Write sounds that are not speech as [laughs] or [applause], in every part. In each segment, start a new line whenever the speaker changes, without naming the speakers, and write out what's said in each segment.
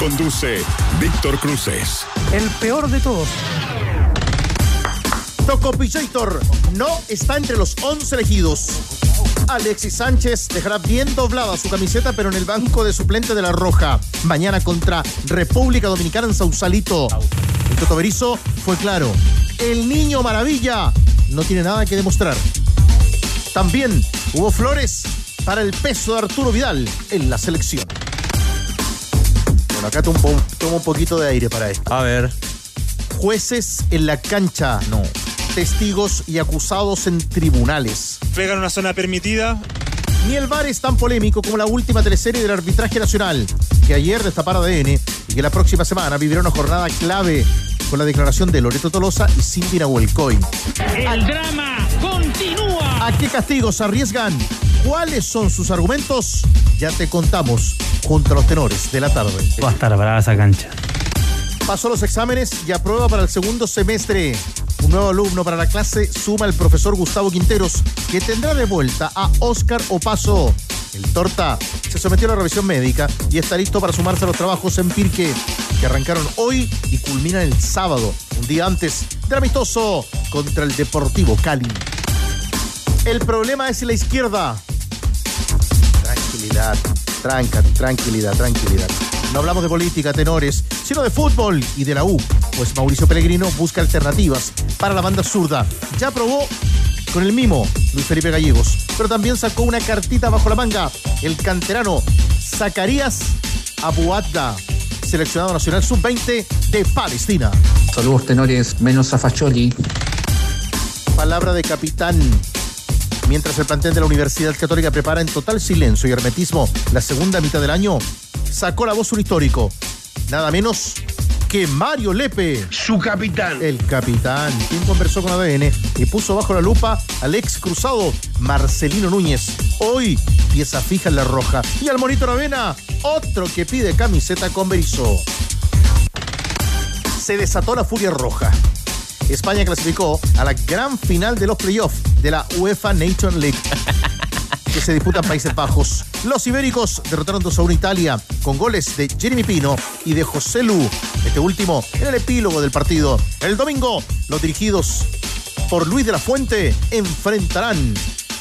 Conduce Víctor Cruces.
El peor de todos.
Tocopillator no está entre los 11 elegidos. Alexis Sánchez dejará bien doblada su camiseta, pero en el banco de suplente de la Roja. Mañana contra República Dominicana en Sausalito. El Toto fue claro. El niño maravilla no tiene nada que demostrar. También hubo flores para el peso de Arturo Vidal en la selección. Bueno, acá tomo, un po- tomo un poquito de aire para esto.
A ver.
Jueces en la cancha. No. Testigos y acusados en tribunales.
Pegan una zona permitida.
Ni el VAR es tan polémico como la última teleserie del arbitraje nacional, que ayer destapara ADN y que la próxima semana vivirá una jornada clave con la declaración de Loreto Tolosa y Cindy Nahuelcoy.
El drama continúa.
¿A qué castigos arriesgan? ¿Cuáles son sus argumentos? Ya te contamos junto a los tenores de la tarde.
Va a estar brava esa cancha.
Pasó los exámenes y aprueba para el segundo semestre. Un nuevo alumno para la clase suma el profesor Gustavo Quinteros, que tendrá de vuelta a Oscar Opaso. El torta se sometió a la revisión médica y está listo para sumarse a los trabajos en Pirque, que arrancaron hoy y culminan el sábado, un día antes del amistoso contra el Deportivo Cali. El problema es la izquierda. Tranquilidad, tranca, tranquilidad, tranquilidad. No hablamos de política, tenores, sino de fútbol y de la U, pues Mauricio Pellegrino busca alternativas para la banda zurda. Ya probó con el mimo Luis Felipe Gallegos, pero también sacó una cartita bajo la manga el canterano Zacarías Abuadda, seleccionado nacional sub-20 de Palestina.
Saludos tenores, menos a Facholi.
Palabra de capitán. Mientras el plantel de la Universidad Católica prepara en total silencio y hermetismo la segunda mitad del año, sacó la voz un histórico. Nada menos que Mario Lepe.
Su capitán.
El capitán, quien conversó con ADN y puso bajo la lupa al ex cruzado Marcelino Núñez. Hoy, pieza fija en la roja. Y al Monito Ravena, otro que pide camiseta con Berizzo. Se desató la furia roja. España clasificó a la gran final de los playoffs de la UEFA Nation League [laughs] que se disputa en Países Bajos. Los ibéricos derrotaron 2 a 1 a Italia con goles de Jeremy Pino y de José Lu. Este último en el epílogo del partido. El domingo, los dirigidos por Luis de la Fuente enfrentarán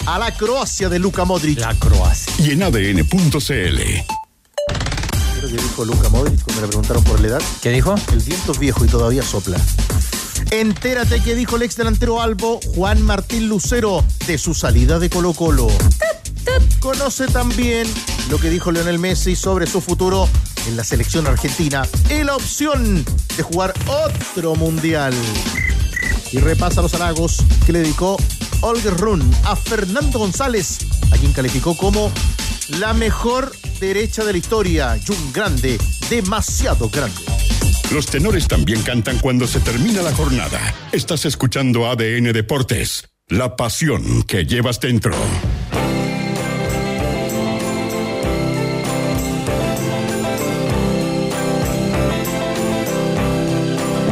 a la Croacia de Luka Modric.
La Croacia.
Y en ADN.cl.
Creo que dijo Luka Modric cuando le preguntaron por la edad.
¿Qué dijo?
El viento es viejo y todavía sopla. Entérate que dijo el ex delantero Albo Juan Martín Lucero de su salida de Colo Colo. Conoce también lo que dijo Lionel Messi sobre su futuro en la selección argentina y la opción de jugar otro mundial. Y repasa los halagos que le dedicó Olger Run a Fernando González, a quien calificó como la mejor derecha de la historia y un grande, demasiado grande.
Los tenores también cantan cuando se termina la jornada. Estás escuchando ADN Deportes. La pasión que llevas dentro.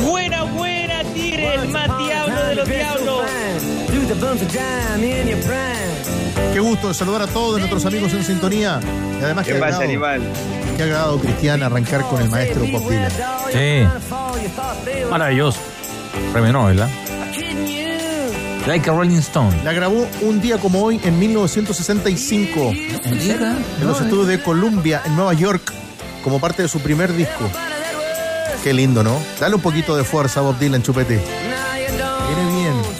Buena, buena, Tigre, el más diablo de los diablos.
Qué gusto de saludar a todos nuestros amigos en sintonía. Y además que
¿Qué pasa, animal?
Qué agradado, Cristian, arrancar con el maestro Bob Dylan.
Sí. Maravilloso. Premio Nobel, ¿ah? Like a Rolling Stone.
La grabó un día como hoy en 1965 en los estudios de Columbia en Nueva York como parte de su primer disco. Qué lindo, ¿no? Dale un poquito de fuerza a Bob Dylan, chupete.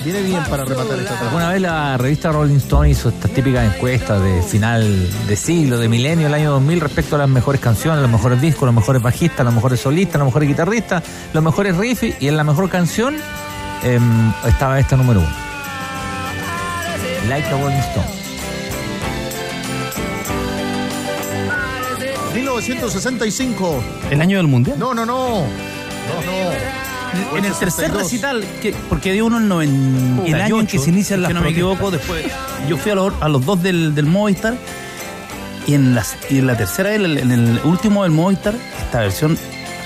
Viene bien, para rematar esta etapa.
Alguna vez la revista Rolling Stone hizo estas típicas encuestas de final de siglo, de milenio, el año 2000, respecto a las mejores canciones, los mejores discos, los mejores bajistas, los mejores solistas, los mejores guitarristas, los mejores riffs, y en la mejor canción em, estaba esta número uno. Like a Rolling Stone.
1965.
El año del mundial.
No, no, no. No, no.
En el tercer
62.
recital, que, porque dio uno en 98,
El año en que se inician las
si no me equivoco, después yo fui a los, a los dos del, del Movistar y en, las, y en la tercera, en el, en el último del Movistar, esta versión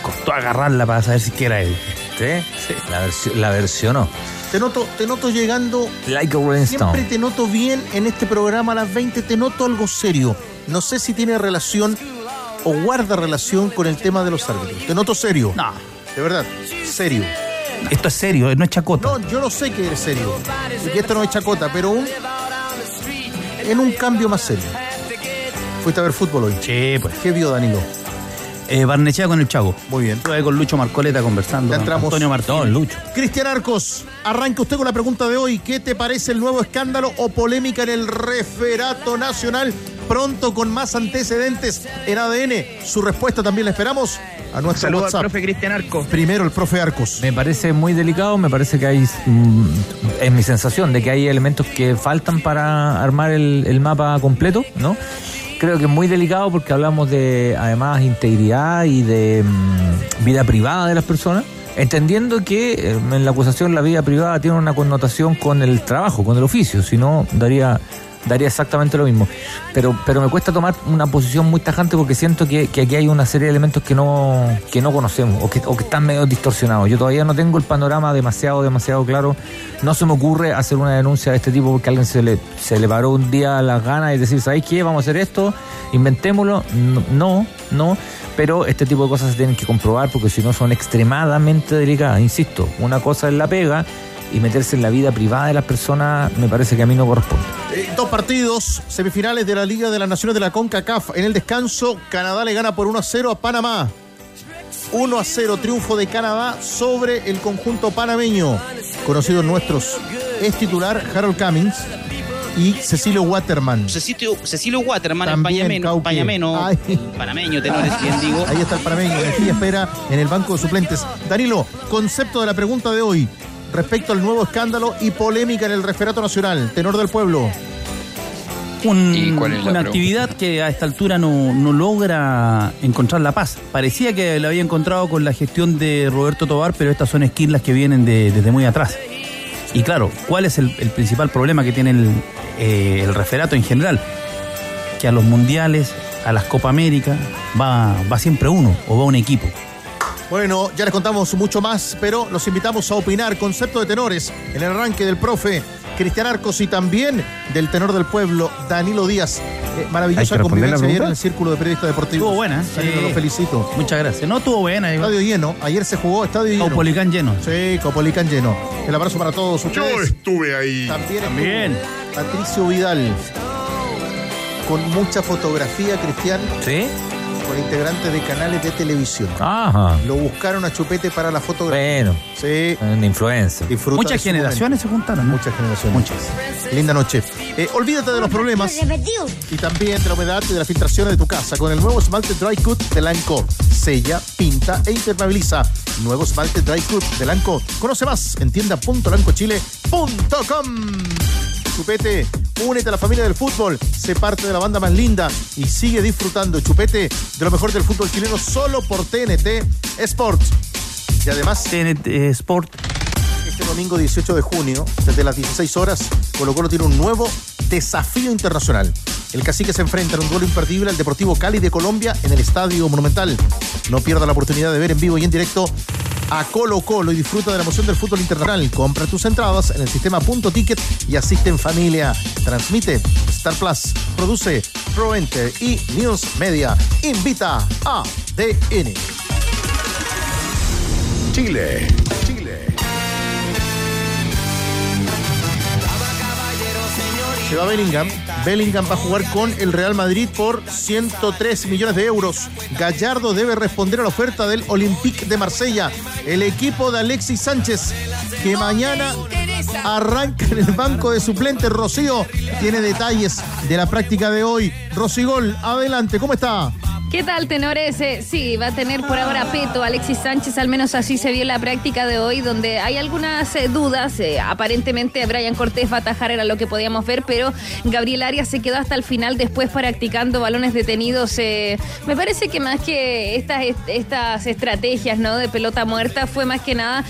costó agarrarla para saber si que era él.
¿Sí? La, versión, la versionó.
Te noto, te noto llegando.
Like a Rolling
Siempre
Stone.
te noto bien en este programa a las 20. Te noto algo serio. No sé si tiene relación o guarda relación con el tema de los árbitros. Te noto serio.
No,
De verdad, serio.
esto es serio, no es chacota.
No, yo no sé que eres serio. Y que esto no es chacota, pero un, en un cambio más serio. Fuiste a ver fútbol hoy.
Sí, pues.
¿Qué vio Danilo?
Eh, Barnechea con el Chago.
Muy bien.
Estuve con Lucho Marcoleta conversando.
Ya entramos.
Antonio Martínez.
Lucho.
Cristian Arcos, arranca usted con la pregunta de hoy. ¿Qué te parece el nuevo escándalo o polémica en el referato nacional? Pronto con más antecedentes en ADN. Su respuesta también la esperamos a nuestro
Saludos
WhatsApp.
al profe Cristian Arco.
Primero el profe Arcos.
Me parece muy delicado, me parece que hay, mm, es mi sensación de que hay elementos que faltan para armar el, el mapa completo, ¿no? Creo que es muy delicado porque hablamos de, además, integridad y de mm, vida privada de las personas, entendiendo que eh, en la acusación la vida privada tiene una connotación con el trabajo, con el oficio, si no, daría daría exactamente lo mismo. Pero, pero me cuesta tomar una posición muy tajante porque siento que, que aquí hay una serie de elementos que no, que no conocemos o que, o que están medio distorsionados. Yo todavía no tengo el panorama demasiado, demasiado claro. No se me ocurre hacer una denuncia de este tipo porque a alguien se le, se le paró un día las ganas y decir, ¿sabéis qué? Vamos a hacer esto, inventémoslo. No, no. Pero este tipo de cosas se tienen que comprobar porque si no son extremadamente delicadas. Insisto, una cosa es la pega y meterse en la vida privada de las personas me parece que a mí no corresponde.
Eh, dos partidos, semifinales de la Liga de las Naciones de la CONCACAF. En el descanso, Canadá le gana por 1 a 0 a Panamá. 1 a 0, triunfo de Canadá sobre el conjunto panameño. Conocidos nuestros, es titular Harold Cummings y Cecilio Waterman.
Cecilio, Cecilio Waterman, el
También,
pañameno, pañameno, panameño, tenores, bien digo.
Ahí está el panameño, Mejía espera en el banco de suplentes. Danilo, concepto de la pregunta de hoy respecto al nuevo escándalo y polémica en el referato nacional. Tenor del pueblo.
Un-
¿Y cuál es la
una actividad que a esta altura no, no logra encontrar la paz. Parecía que la había encontrado con la gestión de Roberto Tobar, pero estas son esquirlas que vienen de- desde muy atrás. Y claro, ¿cuál es el, el principal problema que tiene el, eh, el referato en general? Que a los mundiales, a las Copa América, va, va siempre uno o va un equipo.
Bueno, ya les contamos mucho más, pero los invitamos a opinar. Concepto de tenores en el arranque del profe Cristian Arcos y también del tenor del pueblo, Danilo Díaz. Eh, maravillosa convivencia ayer en el Círculo de Periodistas Deportivos.
Estuvo buena, ¿eh?
Danilo,
Sí.
lo felicito.
Muchas gracias. No estuvo buena. igual.
Estadio lleno. Ayer se jugó estadio lleno.
Caupolicán lleno.
Sí, Copolicán lleno. El abrazo para todos ustedes.
estuve ahí.
También,
También.
Patricio Vidal. Con mucha fotografía, Cristian,
¿Sí?
Con integrantes de canales de televisión.
Ajá.
Lo buscaron a Chupete para la fotografía.
Bueno,
Sí,
una influencia.
disfruta de
Muchas generaciones se juntaron.
Muchas generaciones.
Muchas.
Linda noche. Eh, olvídate de los problemas y también de la humedad y de las filtraciones de tu casa con el nuevo esmalte Dry Cut de Lanco. Sella, pinta e impermeabiliza. Nuevo esmalte Dry Cut de Lanco. Conoce más en tienda.lancochile.com. Chupete, únete a la familia del fútbol, sé parte de la banda más linda y sigue disfrutando, Chupete, de lo mejor del fútbol chileno solo por TNT Sports. Y además,
TNT Sport
este domingo 18 de junio, desde las 16 horas, Colo Colo tiene un nuevo desafío internacional. El cacique se enfrenta en un duelo imperdible al Deportivo Cali de Colombia en el Estadio Monumental. No pierda la oportunidad de ver en vivo y en directo a Colo Colo y disfruta de la emoción del fútbol internacional. Compra tus entradas en el sistema Punto Ticket y asiste en familia. Transmite Star Plus, produce ProEnter y News Media. Invita a DN.
Chile.
Se va Bellingham. Bellingham va a jugar con el Real Madrid por 103 millones de euros. Gallardo debe responder a la oferta del Olympique de Marsella. El equipo de Alexis Sánchez, que mañana arranca en el banco de suplentes. Rocío tiene detalles de la práctica de hoy. Rosigol, adelante, ¿cómo está?
¿Qué tal, tenores? Eh, sí, va a tener por ahora peto Alexis Sánchez, al menos así se vio la práctica de hoy, donde hay algunas eh, dudas. Eh, aparentemente Brian Cortés va a atajar, era lo que podíamos ver, pero Gabriel Arias se quedó hasta el final después practicando balones detenidos. me parece que más que estas, estas estrategias de pelota muerta fue más que nada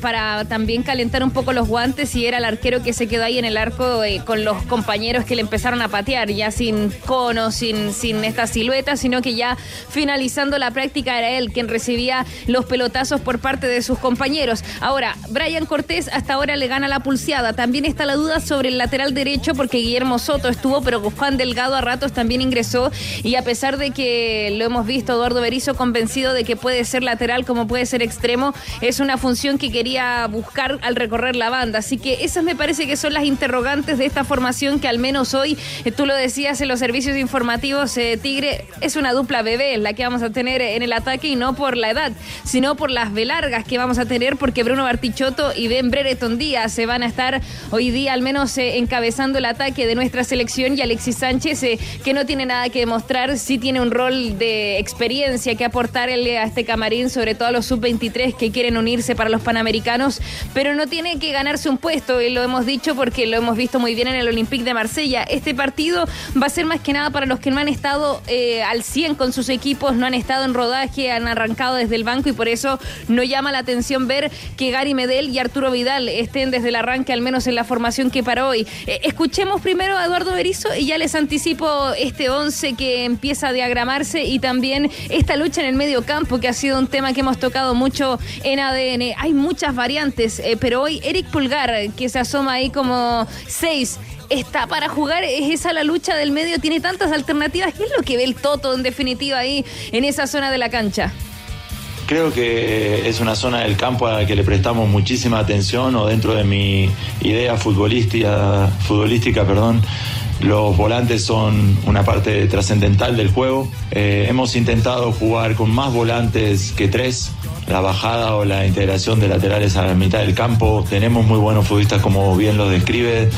para también calentar un poco los guantes y era el arquero que se quedó ahí en el arco con los compañeros que le empezaron a patear, ya sin cono, sin, sin esta silueta, sino que ya finalizando la práctica era él quien recibía los pelotazos por parte de sus compañeros. Ahora, Brian Cortés hasta ahora le gana la pulseada. También está la duda sobre el lateral derecho porque Guillermo Soto estuvo, pero Juan Delgado a ratos también ingresó y a pesar de que lo hemos visto, Eduardo Berizo convencido de que puede ser lateral como puede ser extremo, es una función que quería buscar al recorrer la banda. Así que esas me parece que son las interrogantes de esta formación que al menos hoy, eh, tú lo decías en los servicios informativos, eh, Tigre, es una dupla bebé la que vamos a tener en el ataque y no por la edad, sino por las velargas que vamos a tener porque Bruno Bartichotto y Ben Brereton Díaz se van a estar hoy día al menos eh, encabezando el ataque de nuestra selección y Alexis Sánchez eh, que no tiene nada que demostrar, sí tiene un rol de experiencia que aportarle a este camarín, sobre todo a los sub-23 que quieren unirse para los Panamericanos, pero no tiene que ganarse un puesto y lo hemos dicho porque lo hemos visto muy bien en el Olympique de Marsella. Este partido va a ser más que nada para los que no han estado eh, al 100 con sus equipos, no han estado en rodaje, han arrancado desde el banco y por eso no llama la atención ver que Gary Medel y Arturo Vidal estén desde el arranque, al menos en la formación que para hoy. Eh, escuchemos primero a Eduardo Berizo y ya les anticipo este 11 que empieza a diagramarse y también esta lucha en el medio campo que ha sido un tema que hemos tocado mucho en ADN. Hay muchas variantes, eh, pero hoy Eric Pulgar, que se asoma ahí como seis está para jugar, es esa la lucha del medio, tiene tantas alternativas. ¿Qué es lo que ve el Toto en definitiva ahí en esa zona de la cancha?
Creo que es una zona del campo a la que le prestamos muchísima atención o dentro de mi idea futbolística, futbolística perdón, los volantes son una parte trascendental del juego. Eh, hemos intentado jugar con más volantes que tres. La bajada o la integración de laterales a la mitad del campo. Tenemos muy buenos futbolistas como bien lo describe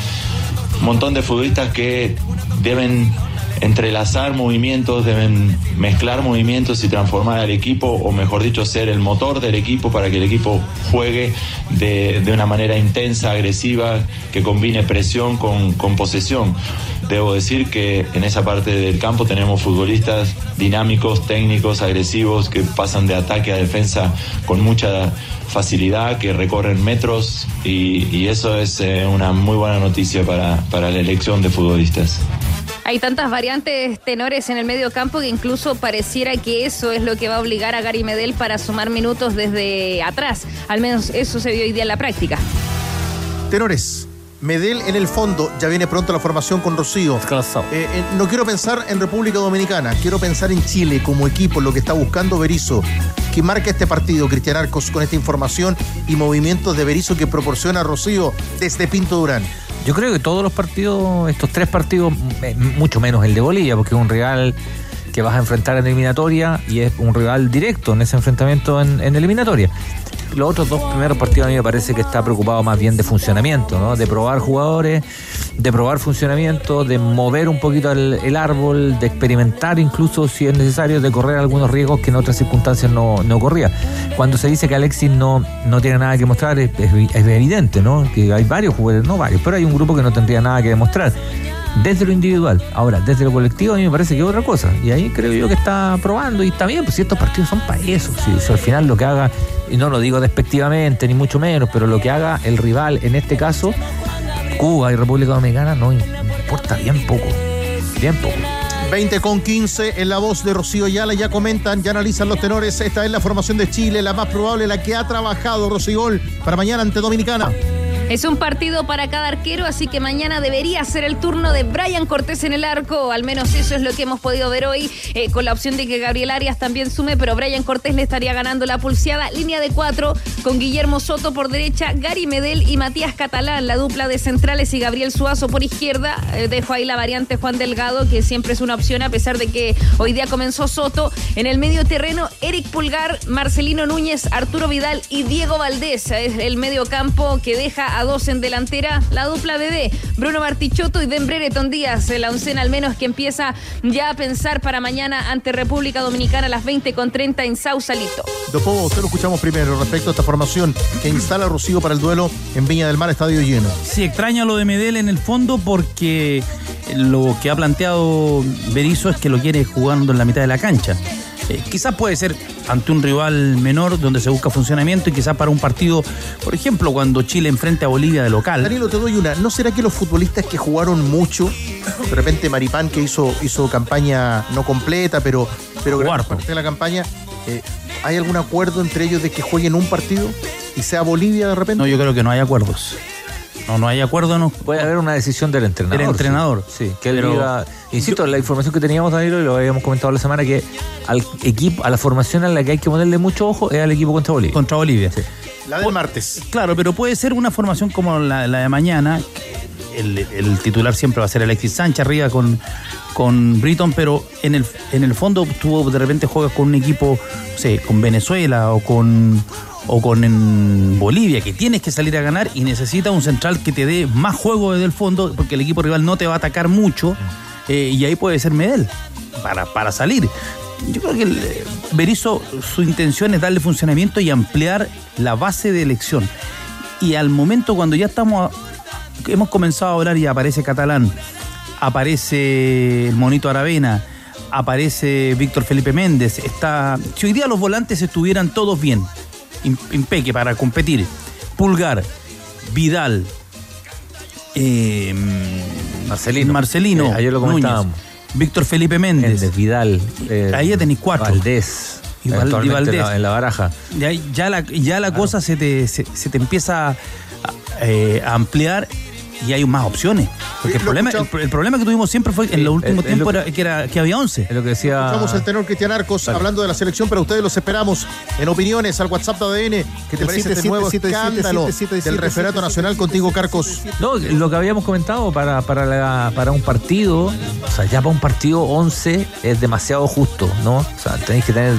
un montón de futbolistas que deben entrelazar movimientos, deben mezclar movimientos y transformar al equipo, o mejor dicho, ser el motor del equipo para que el equipo juegue de, una manera intensa, agresiva, que combine presión con, con posesión. Debo decir que en esa parte del campo tenemos futbolistas dinámicos, técnicos, agresivos, que pasan de ataque a defensa con mucha facilidad, que recorren metros y, eso es eh, una muy buena noticia para, para la elección de futbolistas.
Hay tantas variantes tenores en el medio campo que incluso pareciera que eso es lo que va a obligar a Gary Medel para sumar minutos desde atrás. Al menos eso se vio hoy día en la práctica.
Tenores. Medel en el fondo, ya viene pronto la formación con Rocío. Eh, eh, no quiero pensar en República Dominicana, quiero pensar en Chile como equipo, lo que está buscando Berizzo. que marca este partido, Cristian Arcos, con esta información y movimientos de Berizzo que proporciona Rocío desde Pinto Durán?
Yo creo que todos los partidos, estos tres partidos, mucho menos el de Bolivia, porque es un rival que vas a enfrentar en eliminatoria y es un rival directo en ese enfrentamiento en eliminatoria los otros dos primeros partidos a mí me parece que está preocupado más bien de funcionamiento, ¿no? De probar jugadores, de probar funcionamiento, de mover un poquito el, árbol, de experimentar incluso si es necesario, de correr algunos riesgos que en otras circunstancias no, no corría. Cuando se dice que Alexis no, no tiene nada que mostrar, es, evidente, ¿no? Que hay varios jugadores, no varios, pero hay un grupo que no tendría nada que demostrar desde lo individual. Ahora, desde lo colectivo a mí me parece que es otra cosa. Y ahí creo yo que está probando y está bien, pues si estos partidos son para eso. Si, al final lo que haga, y no lo digo despectivamente, ni mucho menos, pero lo que haga el rival, en este caso, Cuba y República Dominicana, no importa bien poco. Bien poco.
20 con 15 en la voz de Rocío Yala, ya comentan, ya analizan los tenores. Esta es la formación de Chile, la más probable, la que ha trabajado Rocío Gol para mañana ante Dominicana.
Es un partido para cada arquero, así que mañana debería ser el turno de Brian Cortés en el arco. Al menos eso es lo que hemos podido ver hoy, eh, con la opción de que Gabriel Arias también sume, pero Brian Cortés le estaría ganando la pulseada. Línea de cuatro, con Guillermo Soto por derecha, Gary Medel y Matías Catalán, la dupla de centrales y Gabriel Suazo por izquierda. Eh, dejo ahí la variante Juan Delgado, que siempre es una opción, a pesar de que hoy día comenzó Soto. En el medio terreno, Eric Pulgar, Marcelino Núñez, Arturo Vidal y Diego Valdés. Es el medio campo que deja a a dos en delantera, la dupla de D, Bruno Martichoto y Den Brereton Díaz, la oncena al menos que empieza ya a pensar para mañana ante República Dominicana a las 20 con 30 en Sausalito.
Dopo, usted lo escuchamos primero respecto a esta formación que instala Rocío para el duelo en Viña del Mar, estadio lleno.
Sí, extraña lo de Medel en el fondo porque lo que ha planteado Berizzo es que lo quiere jugando en la mitad de la cancha. Eh, quizás puede ser ante un rival menor donde se busca funcionamiento y quizás para un partido, por ejemplo, cuando Chile enfrente a Bolivia de local.
Danilo, te doy una. ¿No será que los futbolistas que jugaron mucho, de repente Maripán que hizo, hizo campaña no completa, pero, pero gran parte de la campaña, eh, ¿hay algún acuerdo entre ellos de que jueguen un partido y sea Bolivia de repente?
No, yo creo que no hay acuerdos. No, no hay acuerdo, no.
Puede haber una decisión del entrenador.
Del entrenador.
Sí, sí, que él
Pero-
diga- Insisto, la información que teníamos, Danilo, y lo habíamos comentado la semana, que al equipo, a la formación a la que hay que ponerle mucho ojo es al equipo contra Bolivia.
Contra Bolivia.
La del martes.
Claro, pero puede ser una formación como la, la de mañana. El, el titular siempre va a ser Alexis Sánchez arriba con, con Britton, pero en el, en el fondo tú de repente juegas con un equipo, no sé, con Venezuela o con, o con en Bolivia, que tienes que salir a ganar y necesita un central que te dé más juego desde el fondo, porque el equipo rival no te va a atacar mucho, eh, y ahí puede ser Medel para, para salir. Yo creo que eh, Berizzo, su intención es darle funcionamiento y ampliar la base de elección. Y al momento cuando ya estamos, hemos comenzado a hablar y aparece Catalán, aparece el Monito Aravena, aparece Víctor Felipe Méndez, está. Si hoy día los volantes estuvieran todos bien, impeque para competir, Pulgar, Vidal, eh,
Marcelino.
Marcelino,
Eh, ayer lo
Núñez,
comentábamos.
Víctor Felipe Méndez,
Méndez, Vidal. eh,
Ahí ya tenéis cuatro.
Valdés.
Y Val- y
eventualmente
Valdés.
En, la, en la baraja.
ya, ya la, ya la cosa se te, se, se te empieza a, eh, a ampliar y hay más opciones. Porque el problema, el,
escuchamos.
el problema que tuvimos siempre fue en los últimos tiempos que, era, que había 11.
Es lo que decía.
Escuchamos el tenor Cristian Arcos hablando de la selección, pero ustedes los esperamos en opiniones al WhatsApp de ADN. ¿Qué te
El
parece este
77,
nuevo
77,
escándalo
77,
del referato nacional contigo, Carcos?
No, lo que habíamos comentado para, para, la- para un partido, o sea, ya para un partido 11 es demasiado justo, ¿no? O sea, tenéis que tener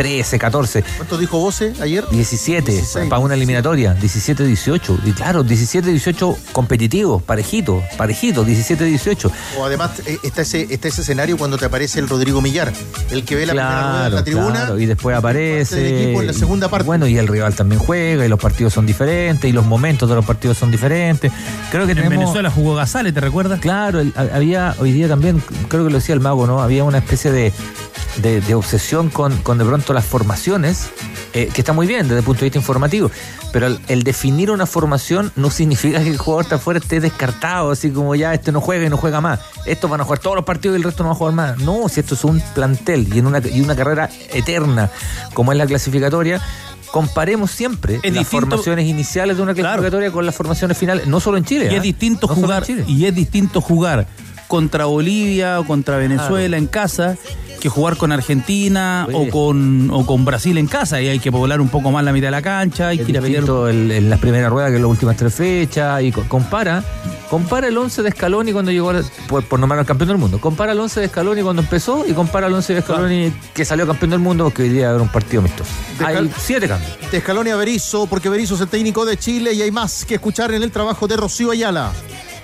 13, 14,
¿Cuánto dijo Voce ayer?
17
16,
para una eliminatoria, 17, 18. Y claro, 17, 18 competitivos, parejitos, parejitos, 17, 18.
O además eh, está ese, está ese escenario cuando te aparece el Rodrigo Millar, el que ve la primera rueda de la tribuna.
claro, y después aparece.
del equipo en la segunda parte.
Bueno, y el rival también juega, y los partidos son diferentes, y los momentos de los partidos son diferentes. Creo que
En
tenemos.
Venezuela jugó Gazale, ¿te recuerdas?
Claro, el- ha- había hoy día también, creo que lo decía el mago, ¿no? Había una especie de, de- de obsesión con, con de pronto las formaciones, eh, que está muy bien desde el punto de vista informativo, pero el, el definir una formación no significa que el jugador está afuera esté descartado, así como ya este no juega y no juega más. Estos van a jugar todos los partidos y el resto no va a jugar más. No, si esto es un plantel y en una, y una carrera eterna como es la clasificatoria. Comparemos siempre
Es
las
distinto-
formaciones iniciales de una clasificatoria con las formaciones finales, no solo en Chile.
Y es distinto
No solo en
jugar y es distinto jugar contra Bolivia o contra Venezuela en casa que jugar con Argentina
Oye.
o con o con Brasil en casa y hay que poblar un poco más la mitad de la cancha, hay
Es
que ir a pelear
el- en las primeras ruedas que en las últimas tres fechas y co- compara compara el 11 de Scaloni cuando llegó por, por nombrar al campeón del mundo compara el 11 de Scaloni cuando empezó y compara el 11 de Scaloni que salió campeón del mundo porque hoy día era un partido amistoso
De
hay siete cambios
De Escalonia a Berizzo, porque Berizzo es el técnico de Chile y hay más que escuchar en el trabajo de Rocío Ayala.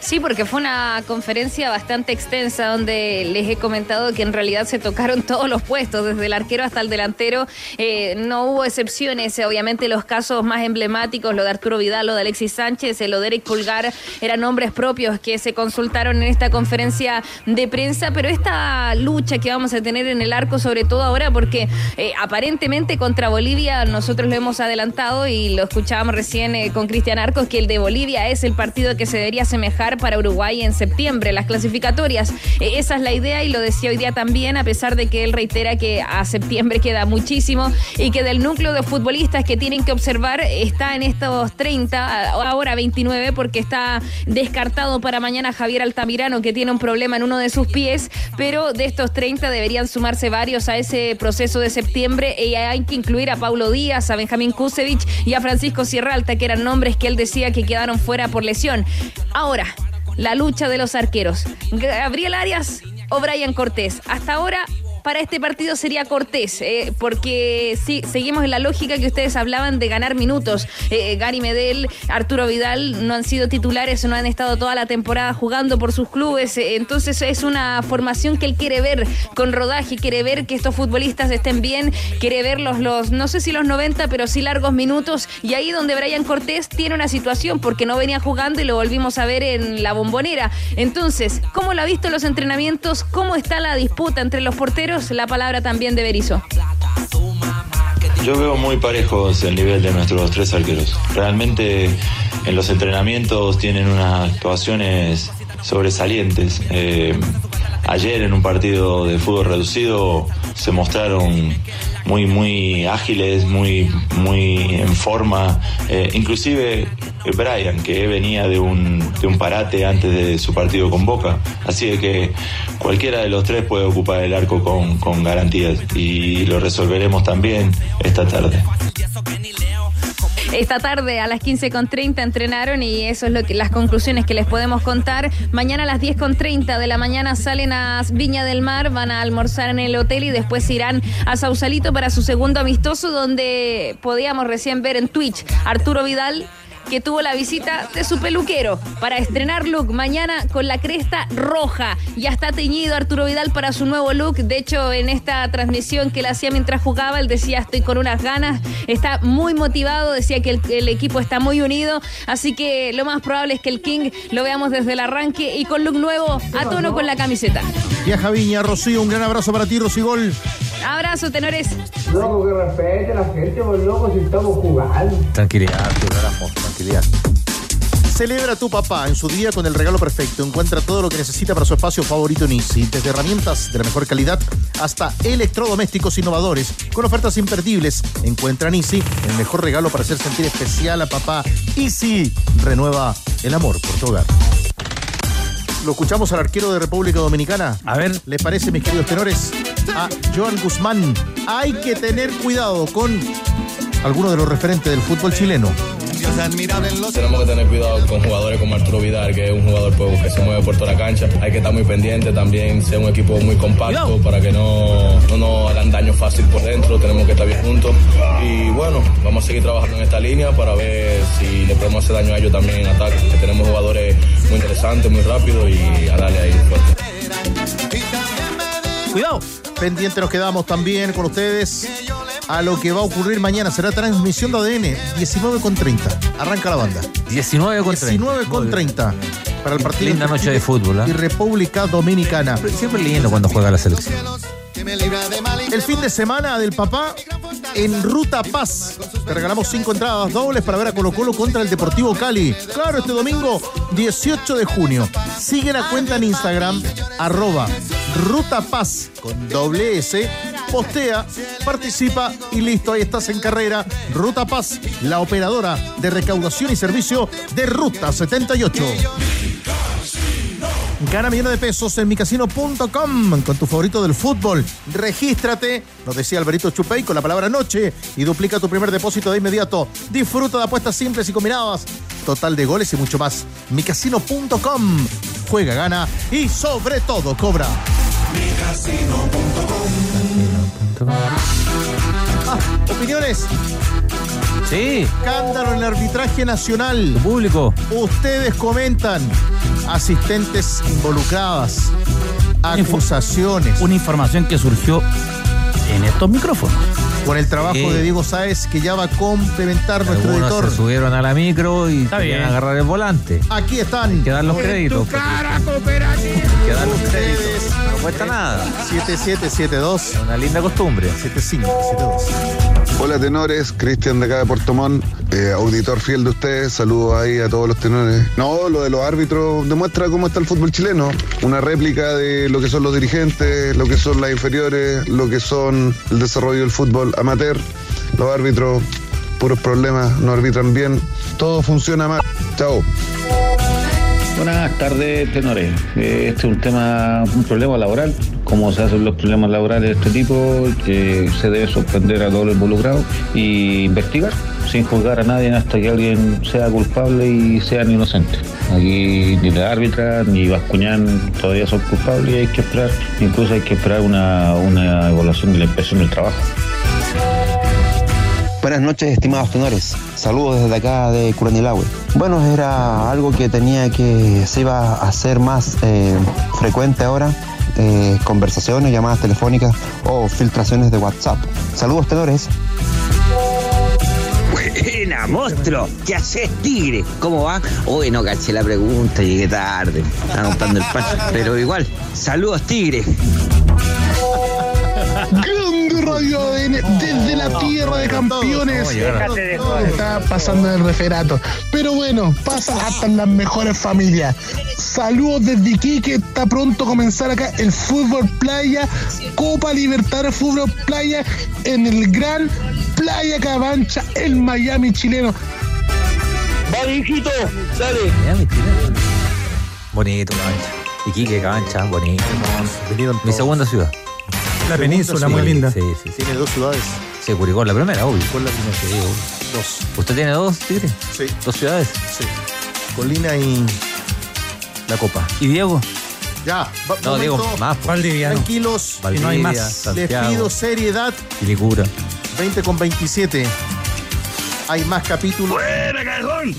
Sí, porque fue una conferencia bastante extensa donde les he comentado que en realidad se tocaron [laughs] todos los puestos, desde el arquero hasta el delantero. Eh, no hubo excepciones, eh, obviamente los casos más emblemáticos, lo de Arturo Vidal, lo de Alexis Sánchez, eh, lo de Eric Pulgar, eran nombres propios que se consultaron en esta conferencia de prensa, pero esta lucha que vamos a tener en el arco, sobre todo ahora, porque eh, aparentemente contra Bolivia nosotros lo hemos adelantado y lo escuchábamos recién eh, con Cristian Arcos, que el de Bolivia es el partido que se debería asemejar para Uruguay en septiembre, las clasificatorias. Eh, esa es la idea y lo decía hoy día también, a pesar de que él reitera que a septiembre queda muchísimo y que del núcleo de futbolistas que tienen que observar está en estos 30, ahora 29, porque está descartado para mañana Javier Altamirano, que tiene un problema en uno de sus pies, pero de estos 30 deberían sumarse varios a ese proceso de septiembre y hay que incluir a Paulo Díaz, a Benjamín Kusevich y a Francisco Sierra Alta, que eran nombres que él decía que quedaron fuera por lesión. Ahora, la lucha de los arqueros. Gabriel Arias o Brian Cortés. Hasta ahora para este partido sería Cortés, eh, porque sí, seguimos en la lógica que ustedes hablaban de ganar minutos. Eh, Gary Medel, Arturo Vidal no han sido titulares, no han estado toda la temporada jugando por sus clubes, eh, entonces es una formación que él quiere ver con rodaje, quiere ver que estos futbolistas estén bien, quiere ver los, no sé si los 90, pero sí largos minutos, y ahí donde Brian Cortés tiene una situación, porque no venía jugando y lo volvimos a ver en la bombonera. Entonces, ¿cómo lo ha visto los entrenamientos? ¿Cómo está la disputa entre los porteros? La palabra también de Berizzo.
Yo veo muy parejos el nivel de nuestros tres arqueros. Realmente en los entrenamientos tienen unas actuaciones sobresalientes. Eh, ayer en un partido de fútbol reducido se mostraron muy muy ágiles, muy muy en forma. Eh, inclusive Brian, que venía de un, de un parate antes de su partido con Boca. Así que cualquiera de los tres puede ocupar el arco con, con garantías y lo resolveremos también esta tarde.
Esta tarde a las 15.30 entrenaron y eso es lo que las conclusiones que les podemos contar. Mañana a las 10.30 de la mañana salen a Viña del Mar, van a almorzar en el hotel y después irán a Sausalito para su segundo amistoso donde podíamos recién ver en Twitch Arturo Vidal que tuvo la visita de su peluquero para estrenar look mañana con la cresta roja. Ya está teñido Arturo Vidal para su nuevo look. De hecho, en esta transmisión que él hacía mientras jugaba, él decía estoy con unas ganas, está muy motivado, decía que el, el equipo está muy unido. Así que lo más probable es que el King lo veamos desde el arranque y con look nuevo a tono con la camiseta.
Viaja Viña, Rocío, un gran abrazo para ti, Rosigol.
Abrazo, tenores.
Loco, que respete a la gente, pues loco, si estamos jugando.
Tranquilidad, Arturo
Celebra a tu papá en su día con el regalo perfecto. Encuentra todo lo que necesita para su espacio favorito en Easy. Desde herramientas de la mejor calidad hasta electrodomésticos innovadores con ofertas imperdibles. Encuentra en Easy el mejor regalo para hacer sentir especial a papá. Easy renueva el amor por tu hogar. Lo escuchamos al arquero de República Dominicana.
A ver.
¿Les parece, mis queridos tenores? A Joan Guzmán. Hay que tener cuidado con algunos de los referentes del fútbol chileno.
Tenemos que tener cuidado con jugadores como Arturo Vidal, que es un jugador pues, que se mueve por toda la cancha. Hay que estar muy pendiente también, ser un equipo muy compacto para que no, no nos hagan daño fácil por dentro. Tenemos que estar bien juntos. Y bueno, vamos a seguir trabajando en esta línea para ver si le podemos hacer daño a ellos también en ataque. Que tenemos jugadores muy interesantes, muy rápidos y a darle ahí fuerte.
Cuidado.
Pendiente nos quedamos también con ustedes a lo que va a ocurrir mañana. Será transmisión de ADN 19 con 30. Arranca la banda.
19 con 30.
19 con 30. Para el partido
Linda noche de fútbol, ¿eh?
y República Dominicana.
Siempre lindo cuando juega la selección.
El fin de semana del papá en Ruta Paz. Te regalamos cinco entradas dobles para ver a Colo Colo contra el Deportivo Cali. Claro, este domingo 18 de junio. Sigue la cuenta en Instagram, arroba Ruta Paz con doble S. Postea, participa y listo, ahí estás en carrera. Ruta Paz, la operadora de recaudación y servicio de Ruta 78. Gana millones de pesos en micasino.com con tu favorito del fútbol. Regístrate, nos decía Alberito Chupey, con la palabra noche y duplica tu primer depósito de inmediato. Disfruta de apuestas simples y combinadas, total de goles y mucho más. micasino.com. Juega, gana y sobre todo cobra. Ah, opiniones.
Sí.
Escándalo en el arbitraje nacional.
Público.
Ustedes comentan. Asistentes involucradas. Acusaciones.
Una información que surgió en estos micrófonos.
Con el trabajo
Sí.
de Diego Sáez que ya va a complementar nuestro editor.
se subieron a la micro y
Está
querían
bien.
agarrar el volante.
Aquí están.
Hay que dar los créditos.
Cara cooperativa.
Hay que dar los créditos. No cuesta nada.
7772
Es una linda costumbre.
7572.
Hola tenores, Cristian de acá de Puerto Montt, eh, auditor fiel de ustedes, saludos ahí a todos los tenores. No, lo de los árbitros demuestra cómo está el fútbol chileno, una réplica de lo que son los dirigentes, lo que son las inferiores, lo que son el desarrollo del fútbol amateur. Los árbitros, puros problemas, no arbitran bien, todo funciona mal. Chao.
Buenas tardes, tenores. Eh, Este es un tema, un problema laboral cómo se hacen los problemas laborales de este tipo, que se debe suspender a todos los involucrados y investigar sin juzgar a nadie hasta que alguien sea culpable y sean inocentes. Aquí ni la árbitra ni Bascuñán todavía son culpables y hay que esperar, incluso hay que esperar una, una evaluación de la inspección del trabajo.
Buenas noches, estimados tenores. Saludos desde acá de Curanilahue. Bueno, era algo que tenía que se iba a hacer más eh, frecuente ahora. eh, conversaciones, llamadas telefónicas o filtraciones de WhatsApp. Saludos, tenores.
Buena, monstruo. ¿Qué haces, tigre? ¿Cómo va? Hoy no caché la pregunta, llegué tarde. Estaba el pan. Pero igual, saludos, tigre.
Grande Radio ADN desde la tierra de campeones. Está pasando el referato. Pero bueno, pasa hasta en las mejores familias. Saludos desde Iquique, está pronto a comenzar acá el fútbol playa, Copa Libertadores Fútbol Playa en el gran Playa Cabancha, el Miami chileno.
Va, hijito, dale.
Bonito, Cabancha. Iquique, Cabancha, bonito. Mi segunda ciudad.
La península, muy linda.
Sí, sí, sí.
Tiene dos ciudades.
Sí, Curicó, la primera, obvio.
La primera.
Sí, obvio.
Dos.
¿Usted tiene dos, Tigre?
Sí.
¿Dos ciudades?
Sí. Colina y
La Copa.
¿Y Diego?
Ya, va-
No,
momento.
digo, más. pues.
Valdiviano.
Tranquilos,
Valdivia,
no hay más.
les
Santiago,
pido seriedad.
Quilicura.
20 con 27. Hay más capítulos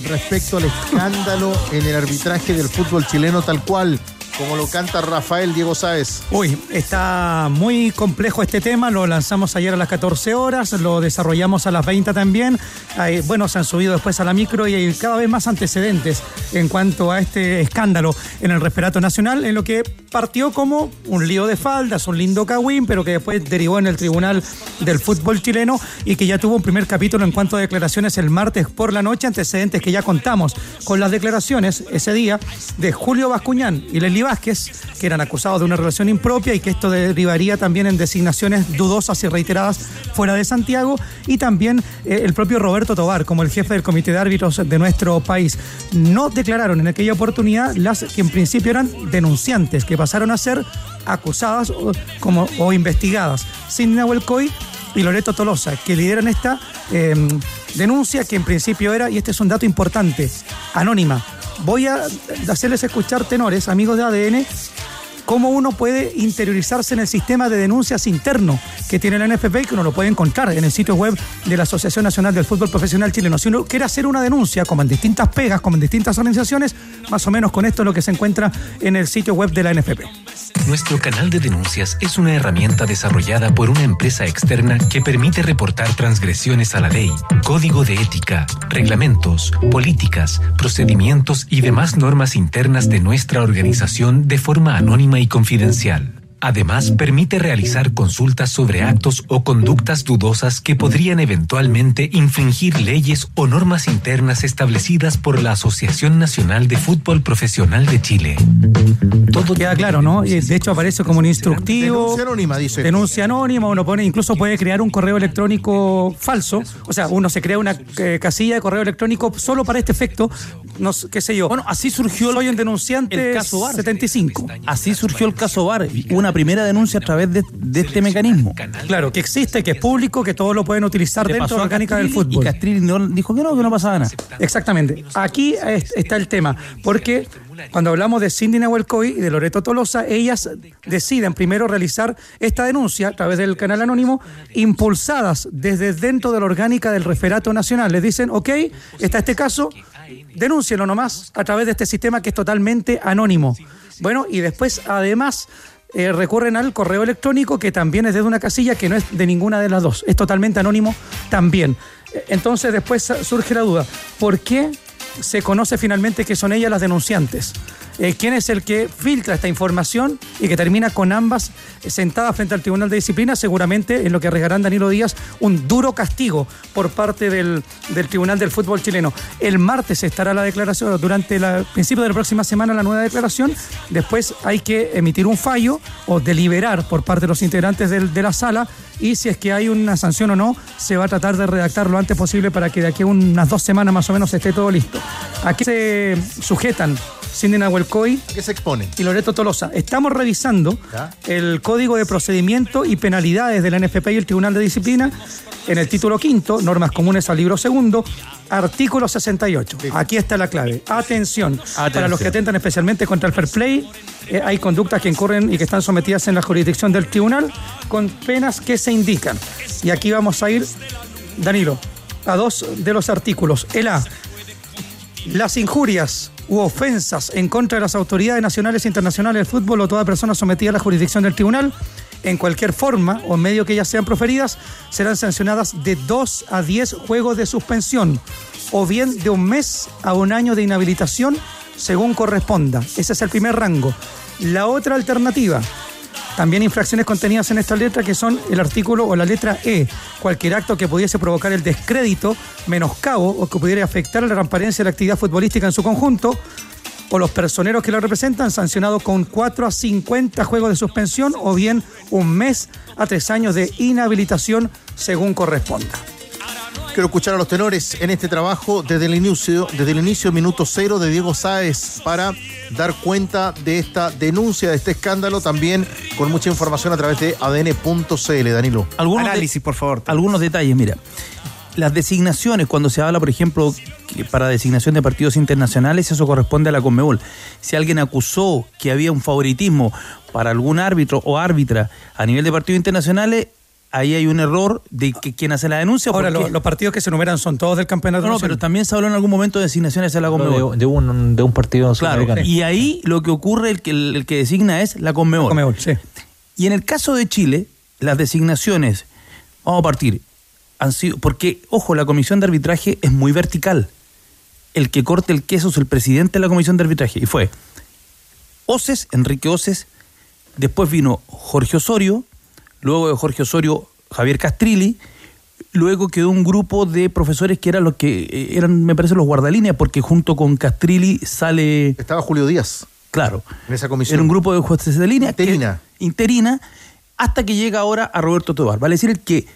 respecto al escándalo en el arbitraje del fútbol chileno tal cual, como lo canta Rafael Diego Sáez.
Uy, está muy complejo este tema, lo lanzamos ayer a las 14 horas, lo desarrollamos a las 20 también. Bueno, se han subido después a la micro y hay cada vez más antecedentes en cuanto a este escándalo en el respirato nacional, en lo que partió como un lío de faldas, un lindo cagüín, pero que después derivó en el Tribunal del Fútbol Chileno y que ya tuvo un primer capítulo en cuanto a declaraciones el martes por la noche, antecedentes que ya contamos con las declaraciones ese día de Julio Bascuñán y Leslie Vázquez, que eran acusados de una relación impropia y que esto derivaría también en designaciones dudosas y reiteradas fuera de Santiago, y también eh, el propio Roberto Tobar, como el jefe del comité de árbitros de nuestro país. No declararon en aquella oportunidad las que en principio eran denunciantes, que pasaron a ser acusadas o, como, o investigadas. Cindy Nahuel Coy y Loreto Tolosa, que lideran esta eh, denuncia que en principio era, y este es un dato importante, anónima. Voy a hacerles escuchar tenores, amigos de ADN, cómo uno puede interiorizarse en el sistema de denuncias interno que tiene la NFP y que uno lo puede encontrar en el sitio web de la Asociación Nacional del Fútbol Profesional Chileno. Si uno quiere hacer una denuncia, como en distintas pegas, como en distintas organizaciones, más o menos con esto es lo que se encuentra en el sitio web de la NFP.
Nuestro canal de denuncias es una herramienta desarrollada por una empresa externa que permite reportar transgresiones a la ley, código de ética, reglamentos, políticas, procedimientos y demás normas internas de nuestra organización de forma anónima y confidencial. Además, permite realizar consultas sobre actos o conductas dudosas que podrían eventualmente infringir leyes o normas internas establecidas por la Asociación Nacional de Fútbol Profesional de Chile.
Todo queda claro, ¿no? De hecho aparece como un instructivo.
Denuncia anónima, dice.
Denuncia anónima, uno pone, incluso puede crear un correo electrónico falso. O sea, uno se crea una eh, casilla de correo electrónico solo para este efecto. No qué sé yo. Bueno,
así surgió
Soy un denunciante
el caso Bar.
75.
Así surgió el caso Bar, una primera denuncia a través de, de este mecanismo.
Claro, que existe, que es público, que todos lo pueden utilizar dentro de la
a
orgánica del fútbol.
Y Castrilli dijo que no, que no pasaba nada.
Exactamente. Aquí es- está el tema, porque cuando hablamos de Cindy Nahuelcoy y de Loreto Tolosa, ellas deciden primero realizar esta denuncia a través del canal anónimo, impulsadas desde dentro de la orgánica del referato nacional. Les dicen, ok, está este caso, denúncielo nomás a través de este sistema que es totalmente anónimo. Bueno, y después además eh, recurren al correo electrónico que también es desde una casilla que no es de ninguna de las dos, es totalmente anónimo también. Eh, Entonces después surge la duda, ¿por qué se conoce finalmente que son ellas las denunciantes? Eh, ¿Quién es el que filtra esta información y que termina con ambas sentadas frente al Tribunal de Disciplina? Seguramente en lo que arriesgarán Danilo Díaz un duro castigo por parte del, del Tribunal del Fútbol chileno. El martes estará la declaración, durante el principio de la próxima semana la nueva declaración. Después hay que emitir un fallo o deliberar por parte de los integrantes de la sala y si es que hay una sanción o no, se va a tratar de redactar lo antes posible para que de aquí a unas dos semanas más o menos esté todo listo. ¿A qué se sujetan Cindy Nahuelcoy
¿Qué se expone?
y Loreto Tolosa. Estamos revisando
¿Ya?
el Código de Procedimiento y Penalidades de la NFP y el Tribunal de Disciplina en el título quinto, normas comunes al libro segundo, artículo 68. Aquí está la clave. Atención, para los que atentan especialmente contra el fair play, eh, hay conductas que incurren y que están sometidas en la jurisdicción del tribunal con penas que se indican. Y aquí vamos a ir, Danilo, a dos de los artículos. El A, las injurias u ofensas en contra de las autoridades nacionales e internacionales del fútbol o toda persona sometida a la jurisdicción del tribunal, en cualquier forma o medio que ellas sean proferidas, serán sancionadas de 2 a 10 juegos de suspensión o bien de un mes a un año de inhabilitación según corresponda. Ese es el primer rango. La otra alternativa, también infracciones contenidas en esta letra que son el artículo o la letra E. Cualquier acto que pudiese provocar el descrédito, menoscabo o que pudiera afectar a la transparencia de la actividad futbolística en su conjunto o los personeros que lo representan sancionados con 4 a 50 juegos de suspensión o bien un mes a 3 años de inhabilitación según corresponda.
Quiero escuchar a los tenores en este trabajo desde el inicio, desde el inicio minuto cero de Diego Sáez para dar cuenta de esta denuncia, de este escándalo, también con mucha información a través de adn.cl, Danilo.
Algunos
Análisis, por favor.
algunos detalles, mira. Las designaciones, cuando se habla, por ejemplo, para designación de partidos internacionales, eso corresponde a la Conmebol. Si alguien acusó que había un favoritismo para algún árbitro o árbitra a nivel de partidos internacionales, ahí hay un error de que quien hace la denuncia.
Ahora, lo- los partidos que se enumeran son todos del campeonato
no, no, pero también se habló en algún momento de designaciones a la Conmebol.
De, de un, de un partido
Claro,
sudamericano.
y ahí lo que ocurre, el que, el que designa es la Conmebol.
Conmebol, sí.
Y en el caso de Chile, las designaciones, vamos a partir, han sido, porque, ojo, la comisión de arbitraje es muy vertical. El que corte el queso es el presidente de la comisión de arbitraje. Y fue Oces, Enrique Oces, después vino Jorge Osorio, luego de Jorge Osorio, Javier Castrilli, luego quedó un grupo de profesores que eran los que eh, eran, me parece, los guardalíneas, porque junto con Castrilli sale.
Estaba Julio Díaz.
Claro.
En esa comisión.
Era un grupo de jueces de línea. que-
Interina.
interina, hasta que llega ahora a Roberto Tobar. Vale decir, el que,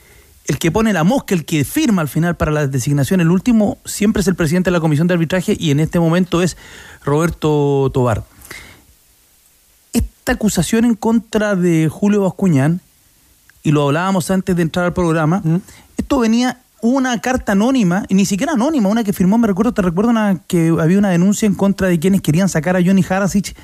el que pone la mosca, el que firma al final para la designación, el último, siempre es el presidente de la comisión de arbitraje y en este momento es Roberto Tobar. Esta acusación en contra de Julio Bascuñán, y lo hablábamos antes de entrar al programa, esto venía una carta anónima, y ni siquiera anónima, una que firmó, me recuerdo, te recuerdo una, que había una denuncia en contra de quienes querían sacar a Johnny Harasic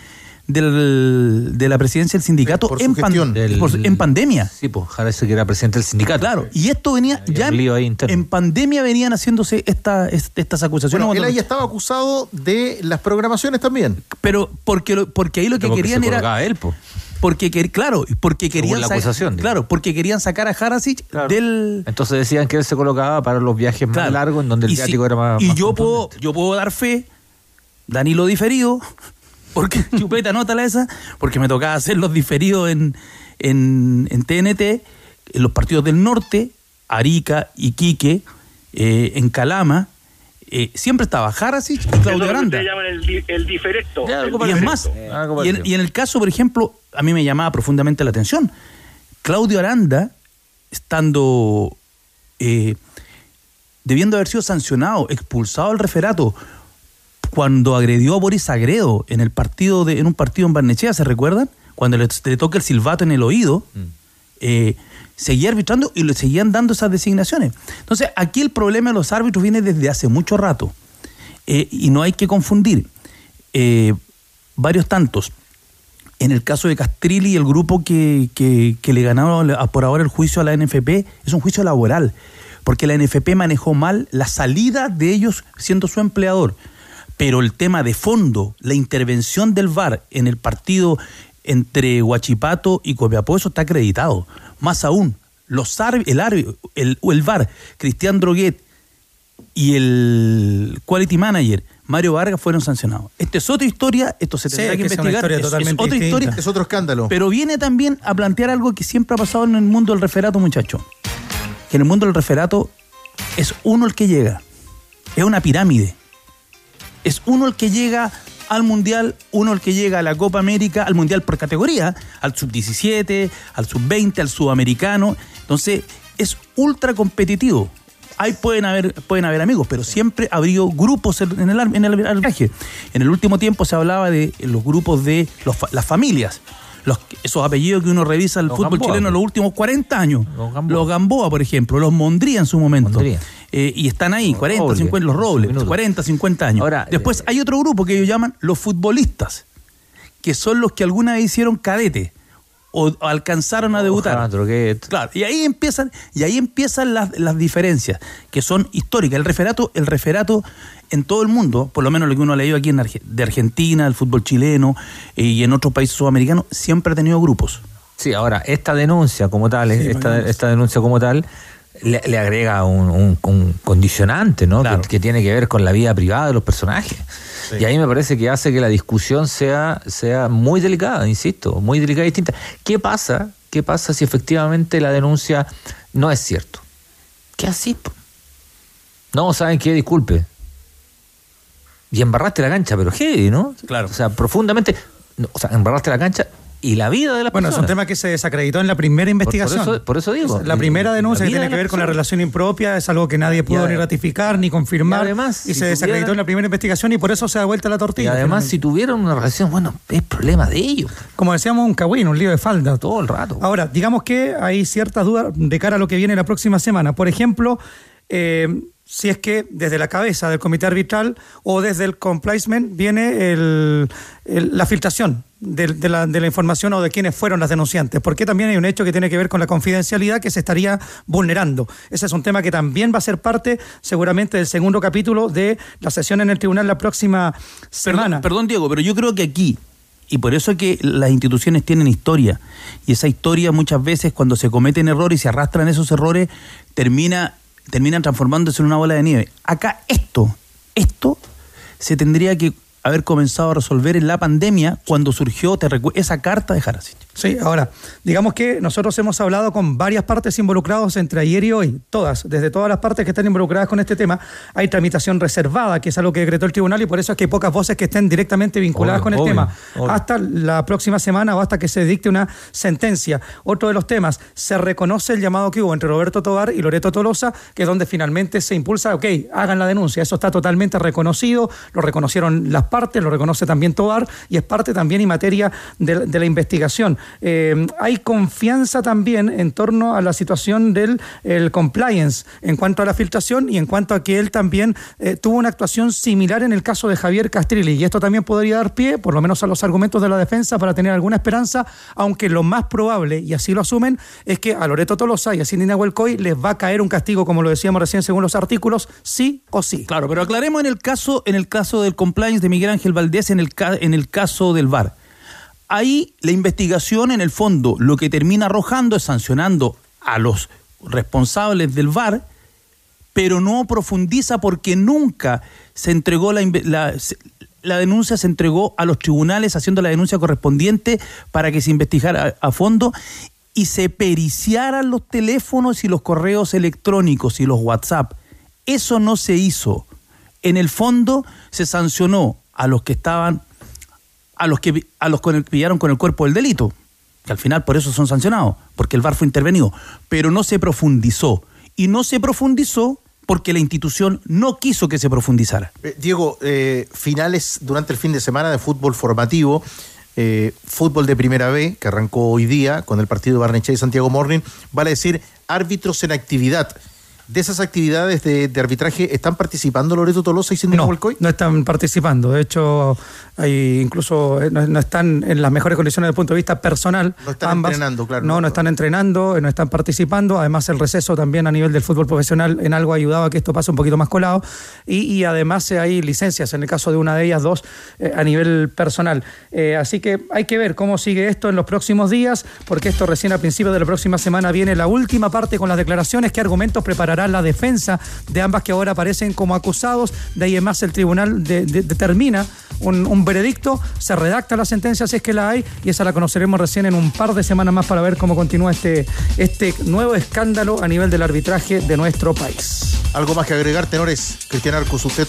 del, de la presidencia del sindicato
Por
en, pan-.
Del-
por en pandemia.
Sí, pues, que era presidente del sindicato.
Claro, y esto venía ya en pandemia venían haciéndose esta, est- estas acusaciones.
Bueno, él ahí estaba acusado de las programaciones también.
pero porque, lo- porque ahí lo que
Pero
querían
se
era
él, pues.
Porque quer- claro, porque querían
la acusación,
claro, porque querían sacar a Harasic del
Entonces decían que él se colocaba para los viajes más largos, en donde el
si-
viático era más.
Y
más
yo puedo, yo puedo dar fe, Danilo diferido, [laughs] porque [laughs] chupeta, anótala esa, porque me tocaba hacer los diferidos en, en, en TNT, en los partidos del norte, Arica, Iquique, eh, en Calama, eh, siempre estaba Harasic y Claudio Aranda.
llaman el, el diferecto.
Ya,
El
algo
Y es más,
Algo
y en,
parecido.
y en el caso, por ejemplo, a mí me llamaba profundamente la atención. Claudio Aranda, estando, eh, debiendo haber sido sancionado, expulsado del referato, cuando agredió a Boris Agredo en el partido de, en un partido en Barnechea, ¿se recuerdan? Cuando le, le toca el silbato en el oído, eh, seguía arbitrando y le seguían dando esas designaciones. Entonces, aquí el problema de los árbitros viene desde hace mucho rato. Eh, y no hay que confundir eh, varios tantos. En el caso de Castrilli el grupo que, que- que le ganaron por ahora el juicio a la NFP, es un juicio laboral, porque la NFP manejó mal la salida de ellos siendo su empleador. Pero el tema de fondo, la intervención del VAR en el partido entre Huachipato y Copiapó, eso está acreditado. Más aún, los el, el, el VAR, Cristian Droguet y el Quality Manager, Mario Vargas, fueron sancionados. Esta es otra historia, esto se tendrá que
es
investigar.
historia
es- es
totalmente
otra
distinta.
historia.
Es otro escándalo.
Pero viene también a plantear algo que siempre ha pasado en el mundo del referato, muchacho. Que en el mundo del referato es uno el que llega. Es una pirámide. Es uno el que llega al Mundial, uno el que llega a la Copa América, al Mundial por categoría, al Sub-17, al Sub-20, al Sudamericano. Entonces, es ultra competitivo. Ahí pueden haber, pueden haber amigos, pero siempre habría grupos en el, en el arbitraje. En el último tiempo se hablaba de los grupos de los las familias. Los, esos apellidos que uno revisa el
Los
fútbol
Gamboa,
chileno en los últimos 40 años.
Los Gamboa.
Los Gamboa, por ejemplo, los Mondría en su momento.
Mondría.
Eh, y están ahí, 40,
Robles,
50, los robles,
minuto.
40, 50 años.
Ahora,
Después hay otro grupo que ellos llaman los futbolistas, que son los que alguna vez hicieron cadete o alcanzaron a debutar. Claro, y ahí empiezan, y ahí empiezan las, las diferencias, que son históricas. El referato, el referato en todo el mundo, por lo menos lo que uno ha leído aquí en Arge- de Argentina, el fútbol chileno eh, y en otros países sudamericanos, siempre ha tenido grupos.
Sí, ahora, esta denuncia como tal,
Sí,
esta, esta denuncia como tal, le, le agrega un, un- un condicionante, ¿no?
Claro.
Que, que tiene que ver con la vida privada de los personajes. Y ahí me parece que hace que la discusión sea, sea muy delicada, insisto, muy delicada y distinta. ¿Qué pasa? ¿Qué pasa si efectivamente la denuncia no es cierto? ¿Qué así? No, ¿saben qué? Disculpe. Y embarraste la cancha, pero heavy, ¿no?
Claro.
O sea, profundamente. O sea, embarraste la cancha y la vida de la
Bueno, es un
persona.
tema que se desacreditó en la primera investigación.
por eso- por eso digo.
La primera
La
denuncia que tiene que ver con la
persona.
relación impropia es algo que nadie pudo ni ratificar ni confirmar.
y además,
y
si
se desacreditó en la primera investigación y por eso se da vuelta la
Y
tortilla.
además, si tuvieron una relación, bueno, es problema de ellos.
Como decíamos, un cagüín, un lío de falda.
Todo el rato.
Ahora, digamos que hay ciertas dudas de cara a lo que viene la próxima semana. Por ejemplo, eh, si es que desde la cabeza del comité arbitral o desde el complacement viene el- el- la filtración de, de la, de la información o de quiénes fueron las denunciantes. Porque también hay un hecho que tiene que ver con la confidencialidad que se estaría vulnerando. Ese es un tema que también va a ser parte seguramente del segundo capítulo de la sesión en el tribunal la próxima semana.
Perdón, perdón, Diego, pero yo creo que aquí, y por eso es que las instituciones tienen historia, y esa historia muchas veces cuando se cometen errores y se arrastran esos errores, termina, terminan transformándose en una bola de nieve. Acá esto, esto se tendría que haber comenzado a resolver en la pandemia cuando surgió te esa carta de Jaracic.
Sí, ahora, digamos que nosotros hemos hablado con varias partes involucradas entre ayer y hoy, todas, desde todas las partes que están involucradas con este tema, hay tramitación reservada, que es algo que decretó el tribunal y por eso es que hay pocas voces que estén directamente vinculadas
Obvio,
con el
obvio,
tema.
obvio.
Hasta la próxima semana o hasta que se dicte una sentencia. Otro de los temas, se reconoce el llamado que hubo entre Roberto Tobar y Loreto Tolosa, que es donde finalmente se impulsa, ok, hagan la denuncia. Eso está totalmente reconocido, lo reconocieron las partes, lo reconoce también Tobar y es parte también y materia de, de la investigación. Eh, hay confianza también en torno a la situación del el compliance en cuanto a la filtración y en cuanto a que él también eh, tuvo una actuación similar en el caso de Javier Castrilli. Y esto también podría dar pie, por lo menos a los argumentos de la defensa, para tener alguna esperanza, aunque lo más probable, y así lo asumen, es que a Loreto Tolosa y a Cindy Nahuelcoy les va a caer un castigo, como lo decíamos recién según los artículos, sí o sí.
Claro, pero aclaremos en el caso, en el caso del compliance de Miguel Ángel Valdés, en el, en el caso del VAR. Ahí la investigación, en el fondo, lo que termina arrojando es sancionando a los responsables del VAR, pero no profundiza porque nunca se entregó la, la, la denuncia, se entregó a los tribunales haciendo la denuncia correspondiente para que se investigara a, a fondo y se periciaran los teléfonos y los correos electrónicos y los WhatsApp. Eso no se hizo. En el fondo se sancionó a los que estaban, a los que a los que pillaron con el cuerpo del delito, que al final por eso son sancionados, porque el VAR fue intervenido, pero no se profundizó. Y no se profundizó porque la institución no quiso que se profundizara.
Eh, Diego, eh, finales durante el fin de semana de fútbol formativo, eh, fútbol de primera B, que arrancó hoy día con el partido Barnechea y Santiago Morning, vale decir árbitros en actividad. De esas actividades de, de arbitraje, ¿están participando Loreto Tolosa y Cindy
No,
Nahuelcoy?
no están participando. De hecho, hay incluso eh, no, no están en las mejores condiciones desde el punto de vista personal.
No están
ambas.
entrenando, claro.
No, no están entrenando, eh, no están participando. Además, el receso también a nivel del fútbol profesional en algo ha ayudado a que esto pase un poquito más colado. Y, y además eh, hay licencias, en el caso de una de ellas, dos, eh, a nivel personal. Eh, así que hay que ver cómo sigue esto en los próximos días, porque esto recién a principios de la próxima semana viene la última parte con las declaraciones, qué argumentos preparará la defensa de ambas que ahora aparecen como acusados. De ahí en más el tribunal de- de- determina un, un veredicto, se redacta la sentencia si es que la hay, y esa la conoceremos recién en un par de semanas más para ver cómo continúa este, este nuevo escándalo a nivel del arbitraje de nuestro país.
¿Algo más que agregar, tenores? Cristian Arcos, usted.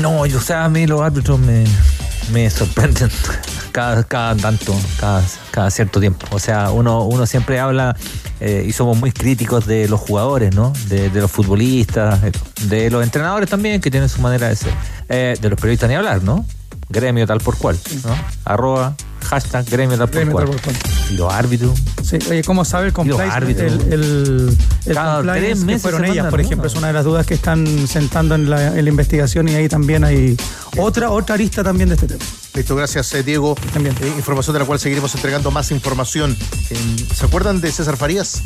No, yo, o sea, a mí los árbitros me, me sorprenden. [laughs] cada, cada tanto, cada, cada cierto tiempo. O sea, uno, uno siempre habla eh, y somos muy críticos de los jugadores, ¿no? De, de los futbolistas, de los entrenadores también, que tienen su manera de ser. Eh, de los periodistas ni hablar, ¿no? Gremio tal por cual, ¿no? Arroba, hashtag gremio tal por
Gremio
cual.
tal por cual.
Y los árbitros.
Sí, oye, ¿cómo sabe el compliance? El, el, el
Cada
compliance
tres
que
meses
fueron
se
ellas, por ejemplo, es una de las dudas que están sentando en la, en la investigación y ahí también hay otra, otra arista también de este tema.
Listo, gracias eh, Diego.
También.
Eh, información de la cual seguiremos entregando más información. Eh, ¿Se acuerdan de César Farías?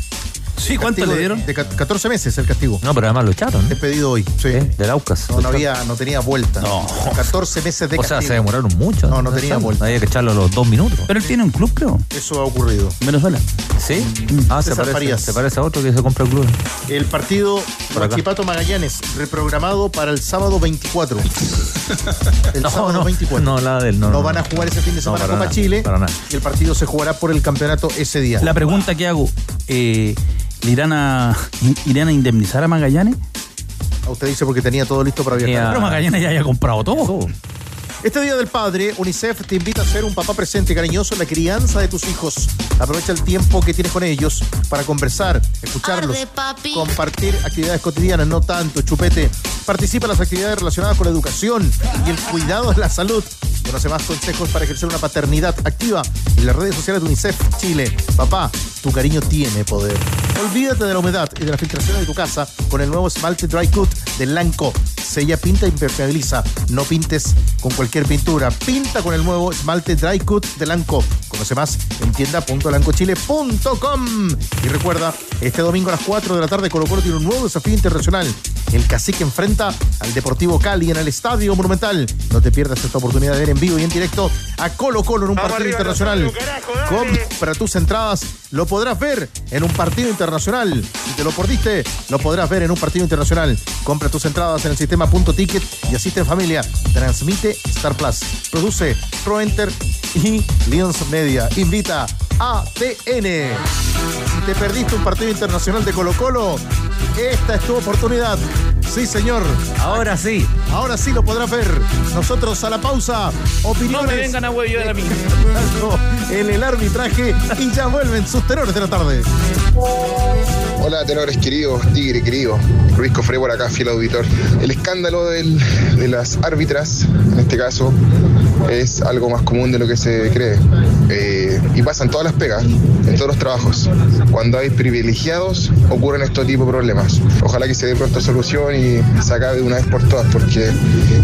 Sí, ¿cuánto
Castigo
le
de-
dieron?
De, ca- 14 meses el castigo.
No, pero además lo echaron. ¿no?
Despedido hoy. Sí.
Del Aucas.
No, no había, no tenía vuelta.
No.
14 meses de
O sea,
castigo.
se demoraron mucho.
No, no tenía vuelta.
Había que echarlo a los dos minutos.
Pero él tiene un club, creo.
Eso ha ocurrido.
en Venezuela.
¿Sí? Ah, se parece,
Farías.
se parece a otro que se compra el club.
El partido. Huachipato Magallanes, reprogramado para el sábado 24. El
No,
sábado
no,
24.
no, la del no.
No van a jugar ese fin de semana Copa
nada,
Chile.
para nada.
Y el partido se jugará por el campeonato ese día.
La pregunta que hago, eh, ¿le irán a, irán a indemnizar a Magallanes?
A usted dice porque tenía todo listo para viajar.
Ya.
Pero Magallanes ya haya comprado todo.
Este Día del Padre, UNICEF te invita a ser un papá presente y cariñoso en la crianza de tus hijos. Aprovecha el tiempo que tienes con ellos para conversar, escucharlos, compartir actividades cotidianas, no tanto chupete. Participa en las actividades relacionadas con la educación y el cuidado de la salud. Conoce más consejos para ejercer una paternidad activa en las redes sociales de UNICEF Chile. Papá, tu cariño tiene poder. Olvídate de la humedad y de la filtración de tu casa con el nuevo esmalte Dry Cut de Lanco. Sella, pinta impermeabiliza. No pintes con cualquier pintura. Pinta con el nuevo esmalte Dry Cut de Lanco. Conoce más en tienda.lancochile.com. Y recuerda, este domingo a las 4 de la tarde Colo Colo tiene un nuevo desafío internacional. El Cacique enfrenta al Deportivo Cali en el Estadio Monumental. No te pierdas esta oportunidad de ver en vivo y en directo a Colo Colo en un partido internacional. Compra tus entradas, lo podrás ver en un partido internacional. Si te lo perdiste, lo podrás ver en un partido internacional. Compra tus entradas en el sistema Punto Ticket y asiste en familia. Transmite Star Plus. Produce ProEnter y Lions Media. Invita a TN. Si te perdiste un partido internacional de Colo Colo, esta es tu oportunidad. Sí, señor.
Ahora sí.
Ahora sí lo podrás ver. Nosotros a la pausa. Opiniones.
No me vengan a hueviar a mí.
En el arbitraje y ya vuelven sus tenores de la tarde.
Hola, tenores queridos, tigre querido. Luis Cofré por acá, fiel auditor. El escándalo del- de las árbitras, en este caso, es algo más común de lo que se cree. Eh, pasan todas las pegas, en todos los trabajos. Cuando hay privilegiados, ocurren estos tipos de problemas. Ojalá que se dé pronto solución y se acabe de una vez por todas, porque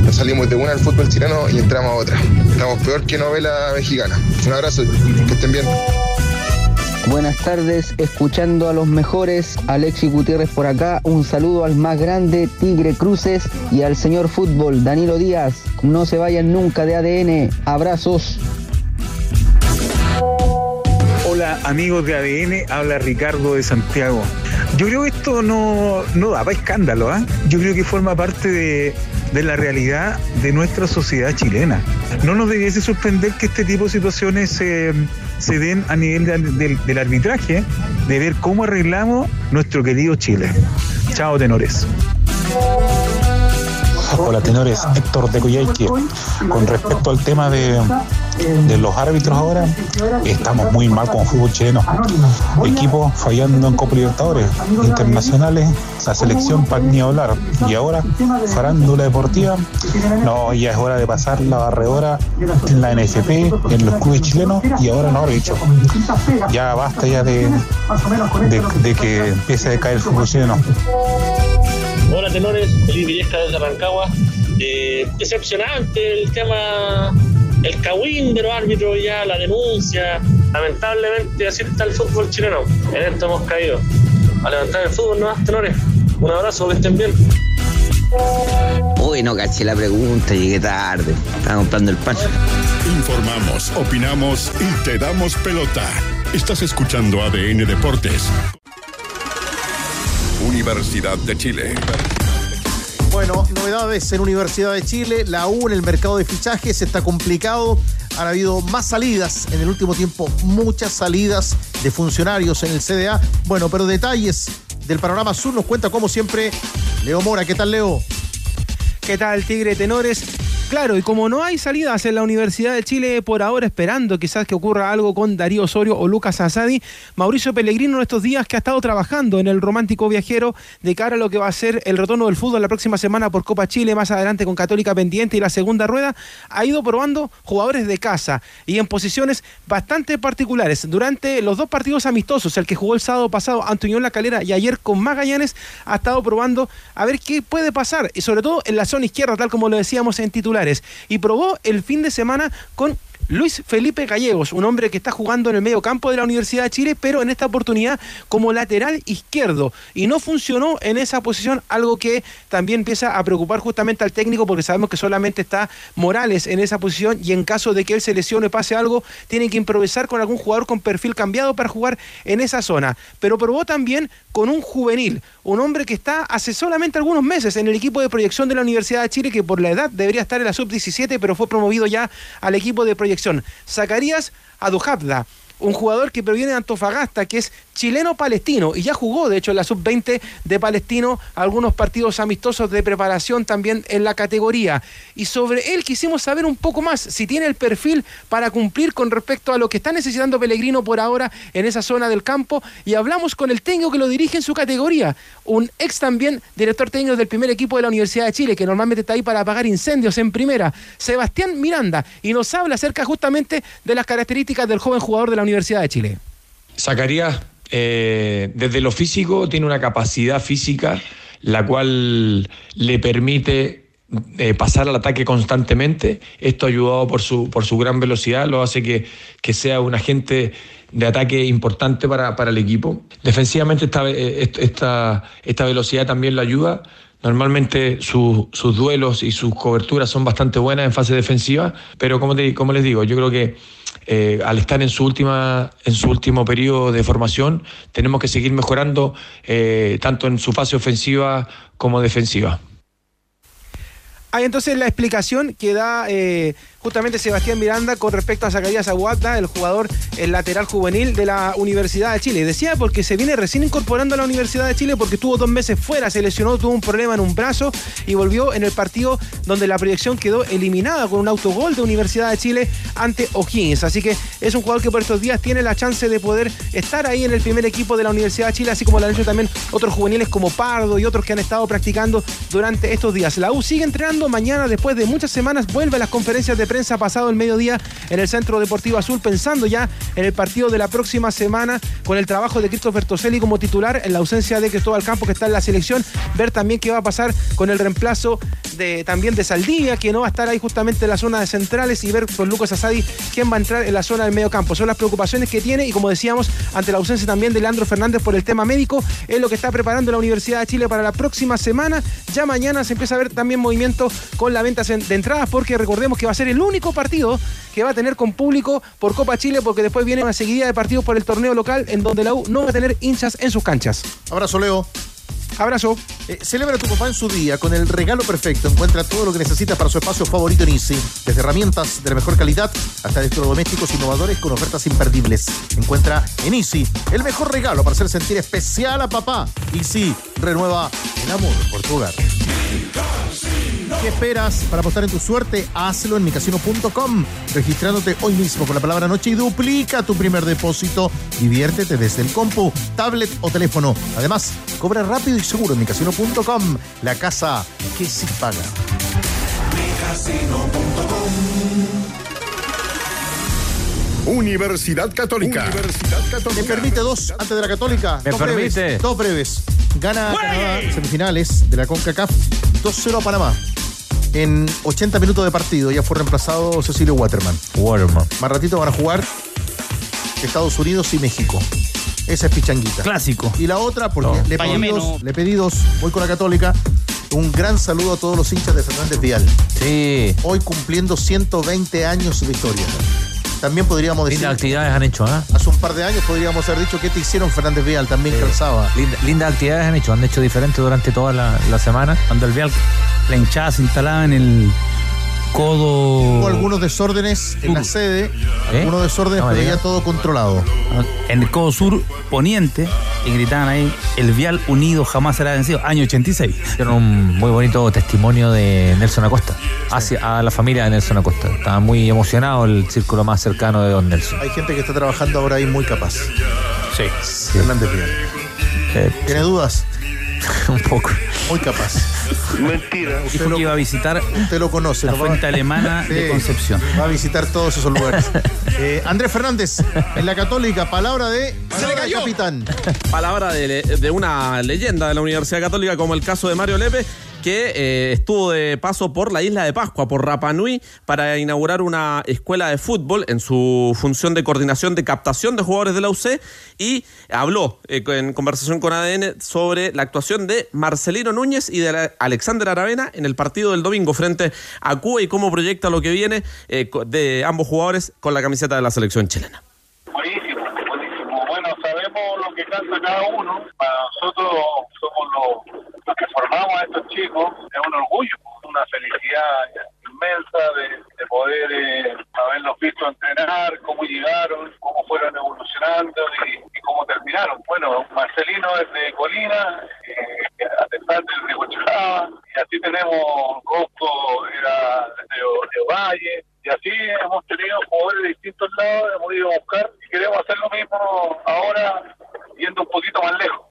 nos salimos de una del fútbol chileno y entramos a otra. Estamos peor que novela mexicana. Un abrazo, que estén bien.
Buenas tardes, escuchando a los mejores, Alexi Gutiérrez por acá, un saludo al más grande Tigre Cruces y al señor fútbol Danilo Díaz. No se vayan nunca de ADN, abrazos.
Hola amigos de ADN, habla Ricardo de Santiago. Yo creo que esto no, no da para escándalo, ¿ah? Yo creo que forma parte de, de la realidad de nuestra sociedad chilena. No nos debiese sorprender que este tipo de situaciones se, se den a nivel de- del- del arbitraje, de ver cómo arreglamos nuestro querido Chile. Chao, tenores.
Hola tenores, Héctor de Coyhaique. Con respecto al tema de, los árbitros ahora, estamos muy mal con fútbol chileno. Equipos fallando en Copa Libertadores, internacionales, la selección para ni hablar. Y ahora, farándula deportiva, no, ya es hora de pasar la barredora en la NFP, en los clubes chilenos y ahora en los árbitros. Ya basta ya de, de, que empiece a decaer el fútbol chileno.
Hola tenores, Felipe Villesca desde Rancagua. Eh, decepcionante el tema, el cagüín de los árbitros ya, la denuncia. Lamentablemente así está el fútbol chileno. En esto hemos caído. A levantar el fútbol, ¿no? Tenores. Un abrazo, que estén bien.
Uy, no caché la pregunta, llegué tarde. Estaba comprando el pan.
Informamos, opinamos y te damos pelota. Estás escuchando ADN Deportes. Universidad de Chile.
Bueno, novedades en Universidad de Chile, la U en el mercado de fichajes está complicado. Han habido más salidas en el último tiempo, muchas salidas de funcionarios en el CDA. Bueno, pero detalles del panorama sur nos cuenta como siempre Leo Mora. ¿Qué tal, Leo?
¿Qué tal, Tigre Tenores?
Claro, y como no hay salidas en la Universidad de Chile por ahora, esperando quizás que ocurra algo con Darío Osorio o Lucas Asadi, Mauricio Pellegrino en estos días que ha estado trabajando en el romántico viajero de cara a lo que va a ser el retorno del fútbol la próxima semana por Copa Chile, más adelante con Católica pendiente y la segunda rueda, ha ido probando jugadores de casa y en posiciones bastante particulares. Durante los dos partidos amistosos, el que jugó el sábado pasado Antonio La Calera y ayer con Magallanes, ha estado probando a ver qué puede pasar, y sobre todo en la zona izquierda, tal como lo decíamos en titular y probó el fin de semana con Luis Felipe Gallegos, un hombre que está jugando en el medio campo de la Universidad de Chile, pero en esta oportunidad como lateral izquierdo. Y no funcionó en esa posición, algo que también empieza a preocupar justamente al técnico, porque sabemos que solamente está Morales en esa posición y en caso de que él se lesione pase algo, tiene que improvisar con algún jugador con perfil cambiado para jugar en esa zona. Pero probó también con un juvenil, un hombre que está hace solamente algunos meses en el equipo de proyección de la Universidad de Chile, que por la edad debería estar en la sub-17, pero fue promovido ya al equipo de proyección. Zacarías Adujabda, un jugador que proviene de Antofagasta, que es chileno-palestino y ya jugó, de hecho, en la sub-20 de Palestino algunos partidos amistosos de preparación también en la categoría. Y sobre él quisimos saber un poco más, si tiene el perfil para cumplir con respecto a lo que está necesitando Pellegrino por ahora en esa zona del campo. Y hablamos con el técnico que lo dirige en su categoría, un ex también director técnico del primer equipo de la Universidad de Chile, que normalmente está ahí para apagar incendios en primera, Sebastián Miranda, y nos habla acerca justamente de las características del joven jugador de la Universidad de Chile.
Zacarías eh, desde lo físico tiene una capacidad física la cual le permite eh, pasar al ataque constantemente. Esto ayudado por su, por su gran velocidad, lo hace que, que sea un agente de ataque importante para, para el equipo. Defensivamente esta, eh, esta, esta velocidad también lo ayuda. Normalmente sus duelos y sus coberturas son bastante buenas en fase defensiva, pero como, te, como les digo, yo creo que eh, al estar en su última en su último periodo de formación tenemos que seguir mejorando eh, tanto en su fase ofensiva como defensiva.
Hay entonces la explicación que da eh, justamente Sebastián Miranda con respecto a Zacarías Aguata, el jugador, el lateral juvenil de la Universidad de Chile. Decía porque se viene recién incorporando a la Universidad de Chile porque estuvo dos meses fuera, se lesionó, tuvo un problema en un brazo y volvió en el partido donde la proyección quedó eliminada con un autogol de Universidad de Chile ante O'Higgins. Así que es un jugador que por estos días tiene la chance de poder estar ahí en el primer equipo de la Universidad de Chile, así como lo han hecho también otros juveniles como Pardo y otros que han estado practicando durante estos días. La U sigue entrenando mañana, después de muchas semanas, vuelve a las conferencias de prensa pasado el mediodía en el Centro Deportivo Azul, pensando ya en el partido de la próxima semana con el trabajo de Christopher Toselli como titular en la ausencia de Cristóbal Campos que está en la selección, ver también qué va a pasar con el reemplazo de también de Saldivia, que no va a estar ahí justamente en la zona de centrales y ver con Lucas Asadi quién va a entrar en la zona del medio campo. Son las preocupaciones que tiene y como decíamos, ante la ausencia también de Leandro Fernández por el tema médico, es lo que está preparando la Universidad de Chile para la próxima semana. Ya mañana se empieza a ver también movimiento con la venta de entradas porque recordemos que va a ser el único partido que va a tener con público por Copa Chile, porque después viene una seguidilla de partidos por el torneo local en donde la U no va a tener hinchas en sus canchas.
Abrazo, Leo.
Abrazo.
Eh, celebra a tu papá en su día con el regalo perfecto. Encuentra todo lo que necesitas para su espacio favorito en Easy. Desde herramientas de la mejor calidad hasta electrodomésticos innovadores con ofertas imperdibles. Encuentra en Easy el mejor regalo para hacer sentir especial a papá. Easy renueva el amor por tu hogar. ¿Qué esperas para apostar en tu suerte? Hazlo en micasino.com, registrándote hoy mismo con la palabra noche y duplica tu primer depósito. Diviértete desde el compu, tablet o teléfono. Además, cobra rápido y seguro en micasino.com, la casa que sí paga.
Universidad Católica. Universidad Católica.
Me permite dos antes de la Católica.
Me
dos
permite.
Breves, dos breves. Gana Canadá semifinales de la CONCACAF 2-0 a Panamá. En 80 minutos de partido ya fue reemplazado Cecilio Waterman.
Waterman.
Más ratito van a jugar Estados Unidos y México. Esa es pichanguita.
Clásico.
Y la otra, porque
No.
le, pedí dos, le pedí dos, voy con la Católica. Un gran saludo a todos los hinchas de Fernández Vial.
Sí.
Hoy cumpliendo 120 años de historia. También podríamos decir.
Lindas actividades han hecho, ¿ah?
Hace un par de años podríamos haber dicho qué te hicieron Fernández Vial, también calzaba.
Linda- lindas actividades han hecho, han hecho diferente durante toda la, la semana.
Cuando el Vial, la hinchada se instalaba en el codo.
Hubo algunos desórdenes en la sede,
¿Eh?
algunos desórdenes,
No
pero ya todo controlado.
En el codo sur poniente, y gritaban ahí, el vial unido jamás será vencido, año 86.
Hicieron un muy bonito testimonio de Nelson Acosta, hacia a la familia de Nelson Acosta. Estaba muy emocionado el círculo más cercano de Don Nelson.
Hay gente que está trabajando ahora ahí muy capaz.
Sí.
Fernández Vial.
Eh,
¿Tiene dudas? [laughs]
un poco.
Muy capaz.
Mentira.
Dijo que iba a visitar
Usted lo conoce.
la fuente alemana de Concepción.
Va a visitar todos esos lugares. [laughs] Eh, Andrés Fernández, en la Católica, palabra de. palabra del capitán.
Palabra de, le- de una leyenda de la Universidad Católica, como el caso de Mario Lepe, que eh, estuvo de paso por la isla de Pascua, por Rapa Nui, para inaugurar una escuela de fútbol en su función de coordinación de captación de jugadores de la UC y habló eh, en conversación con ADN sobre la actuación de Marcelino Núñez y de Alexander Aravena en el partido del domingo frente a Cuba y cómo proyecta lo que viene eh, de ambos jugadores con la camiseta de la selección chilena.
Sabemos lo que canta cada uno. Para nosotros somos los, que formamos a estos chicos. Es un orgullo, una felicidad inmensa de, de poder eh, haberlos visto entrenar, cómo llegaron, cómo fueron evolucionando y, cómo terminaron. Bueno, Marcelino es de Colina, eh, Alexander de Huachajaba, y así tenemos Rosco era de, de Ovalle, y así hemos tenido jugadores de distintos lados, hemos ido a buscar y queremos hacer lo mismo ahora yendo un poquito más lejos.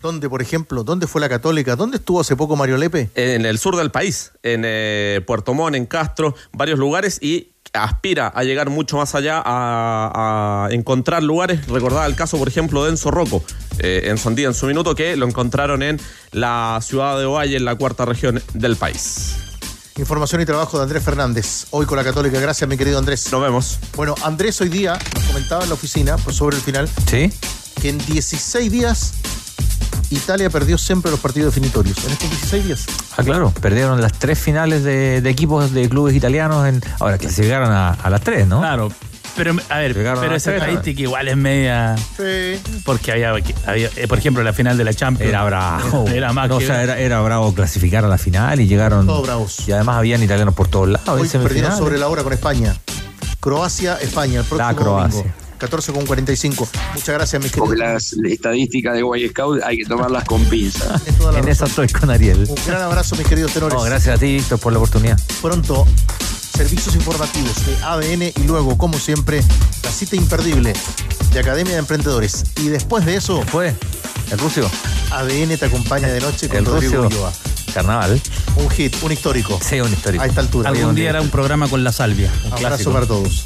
¿Dónde, por ejemplo? ¿Dónde fue la Católica? ¿Dónde estuvo hace poco Mario Lepe?
en el sur del país, en eh, Puerto Montt, en Castro, varios lugares y aspira a llegar mucho más allá a, a encontrar lugares. Recordaba el caso, por ejemplo, de Enzo Rocco, eh, en Sondía en su minuto, que lo encontraron en la ciudad de Ovalle, en la cuarta región del país.
Información y trabajo de Andrés Fernández. Hoy con la Católica. Gracias, mi querido Andrés.
Nos vemos.
Bueno, Andrés hoy día nos comentaba en la oficina, pues sobre el final,
¿Sí?
que en 16 días Italia perdió siempre los partidos definitorios. En estos 16 días.
Ah, claro, perdieron las tres finales de, de equipos de clubes italianos. En, ahora clasificaron a, a las tres, ¿no?
Claro. Pero, a ver,
Llegaron
pero
a
esa estadística igual es media.
Sí.
Porque había, había eh, por ejemplo, la final de la Champions.
Era bravo. [laughs]
Era más
No,
que.
o sea, era, era bravo clasificar a la final y llegaron.
Todos bravos.
Y además habían italianos por todos lados.
Hoy perdieron sobre la hora con España. Croacia, España, el próximo
La Croacia.
domingo. 14 con 45. Muchas gracias, mis
Porque
queridos.
las estadísticas de Boy Scout hay que tomarlas con pinzas. [laughs]
La
En
razón.
esa estoy con Ariel.
Un gran abrazo, mis queridos tenores.
No, gracias a ti, Víctor, por la oportunidad.
Pronto, servicios informativos de ADN y luego, como siempre, la cita imperdible de Academia de Emprendedores. Y después de eso,
Fue el rucio.
ADN te acompaña de noche con
El
Rodrigo
rucio.
Ulloa.
Carnaval.
Un hit, un histórico.
Sí, un histórico.
A esta altura.
Algún día era un programa con la salvia.
Un
Abrazo
clásico.
para todos.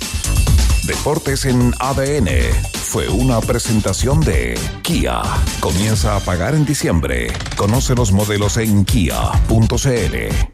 Deportes en ADN fue una presentación de Kia. Comienza a pagar en diciembre. Conoce los modelos en kia.cl.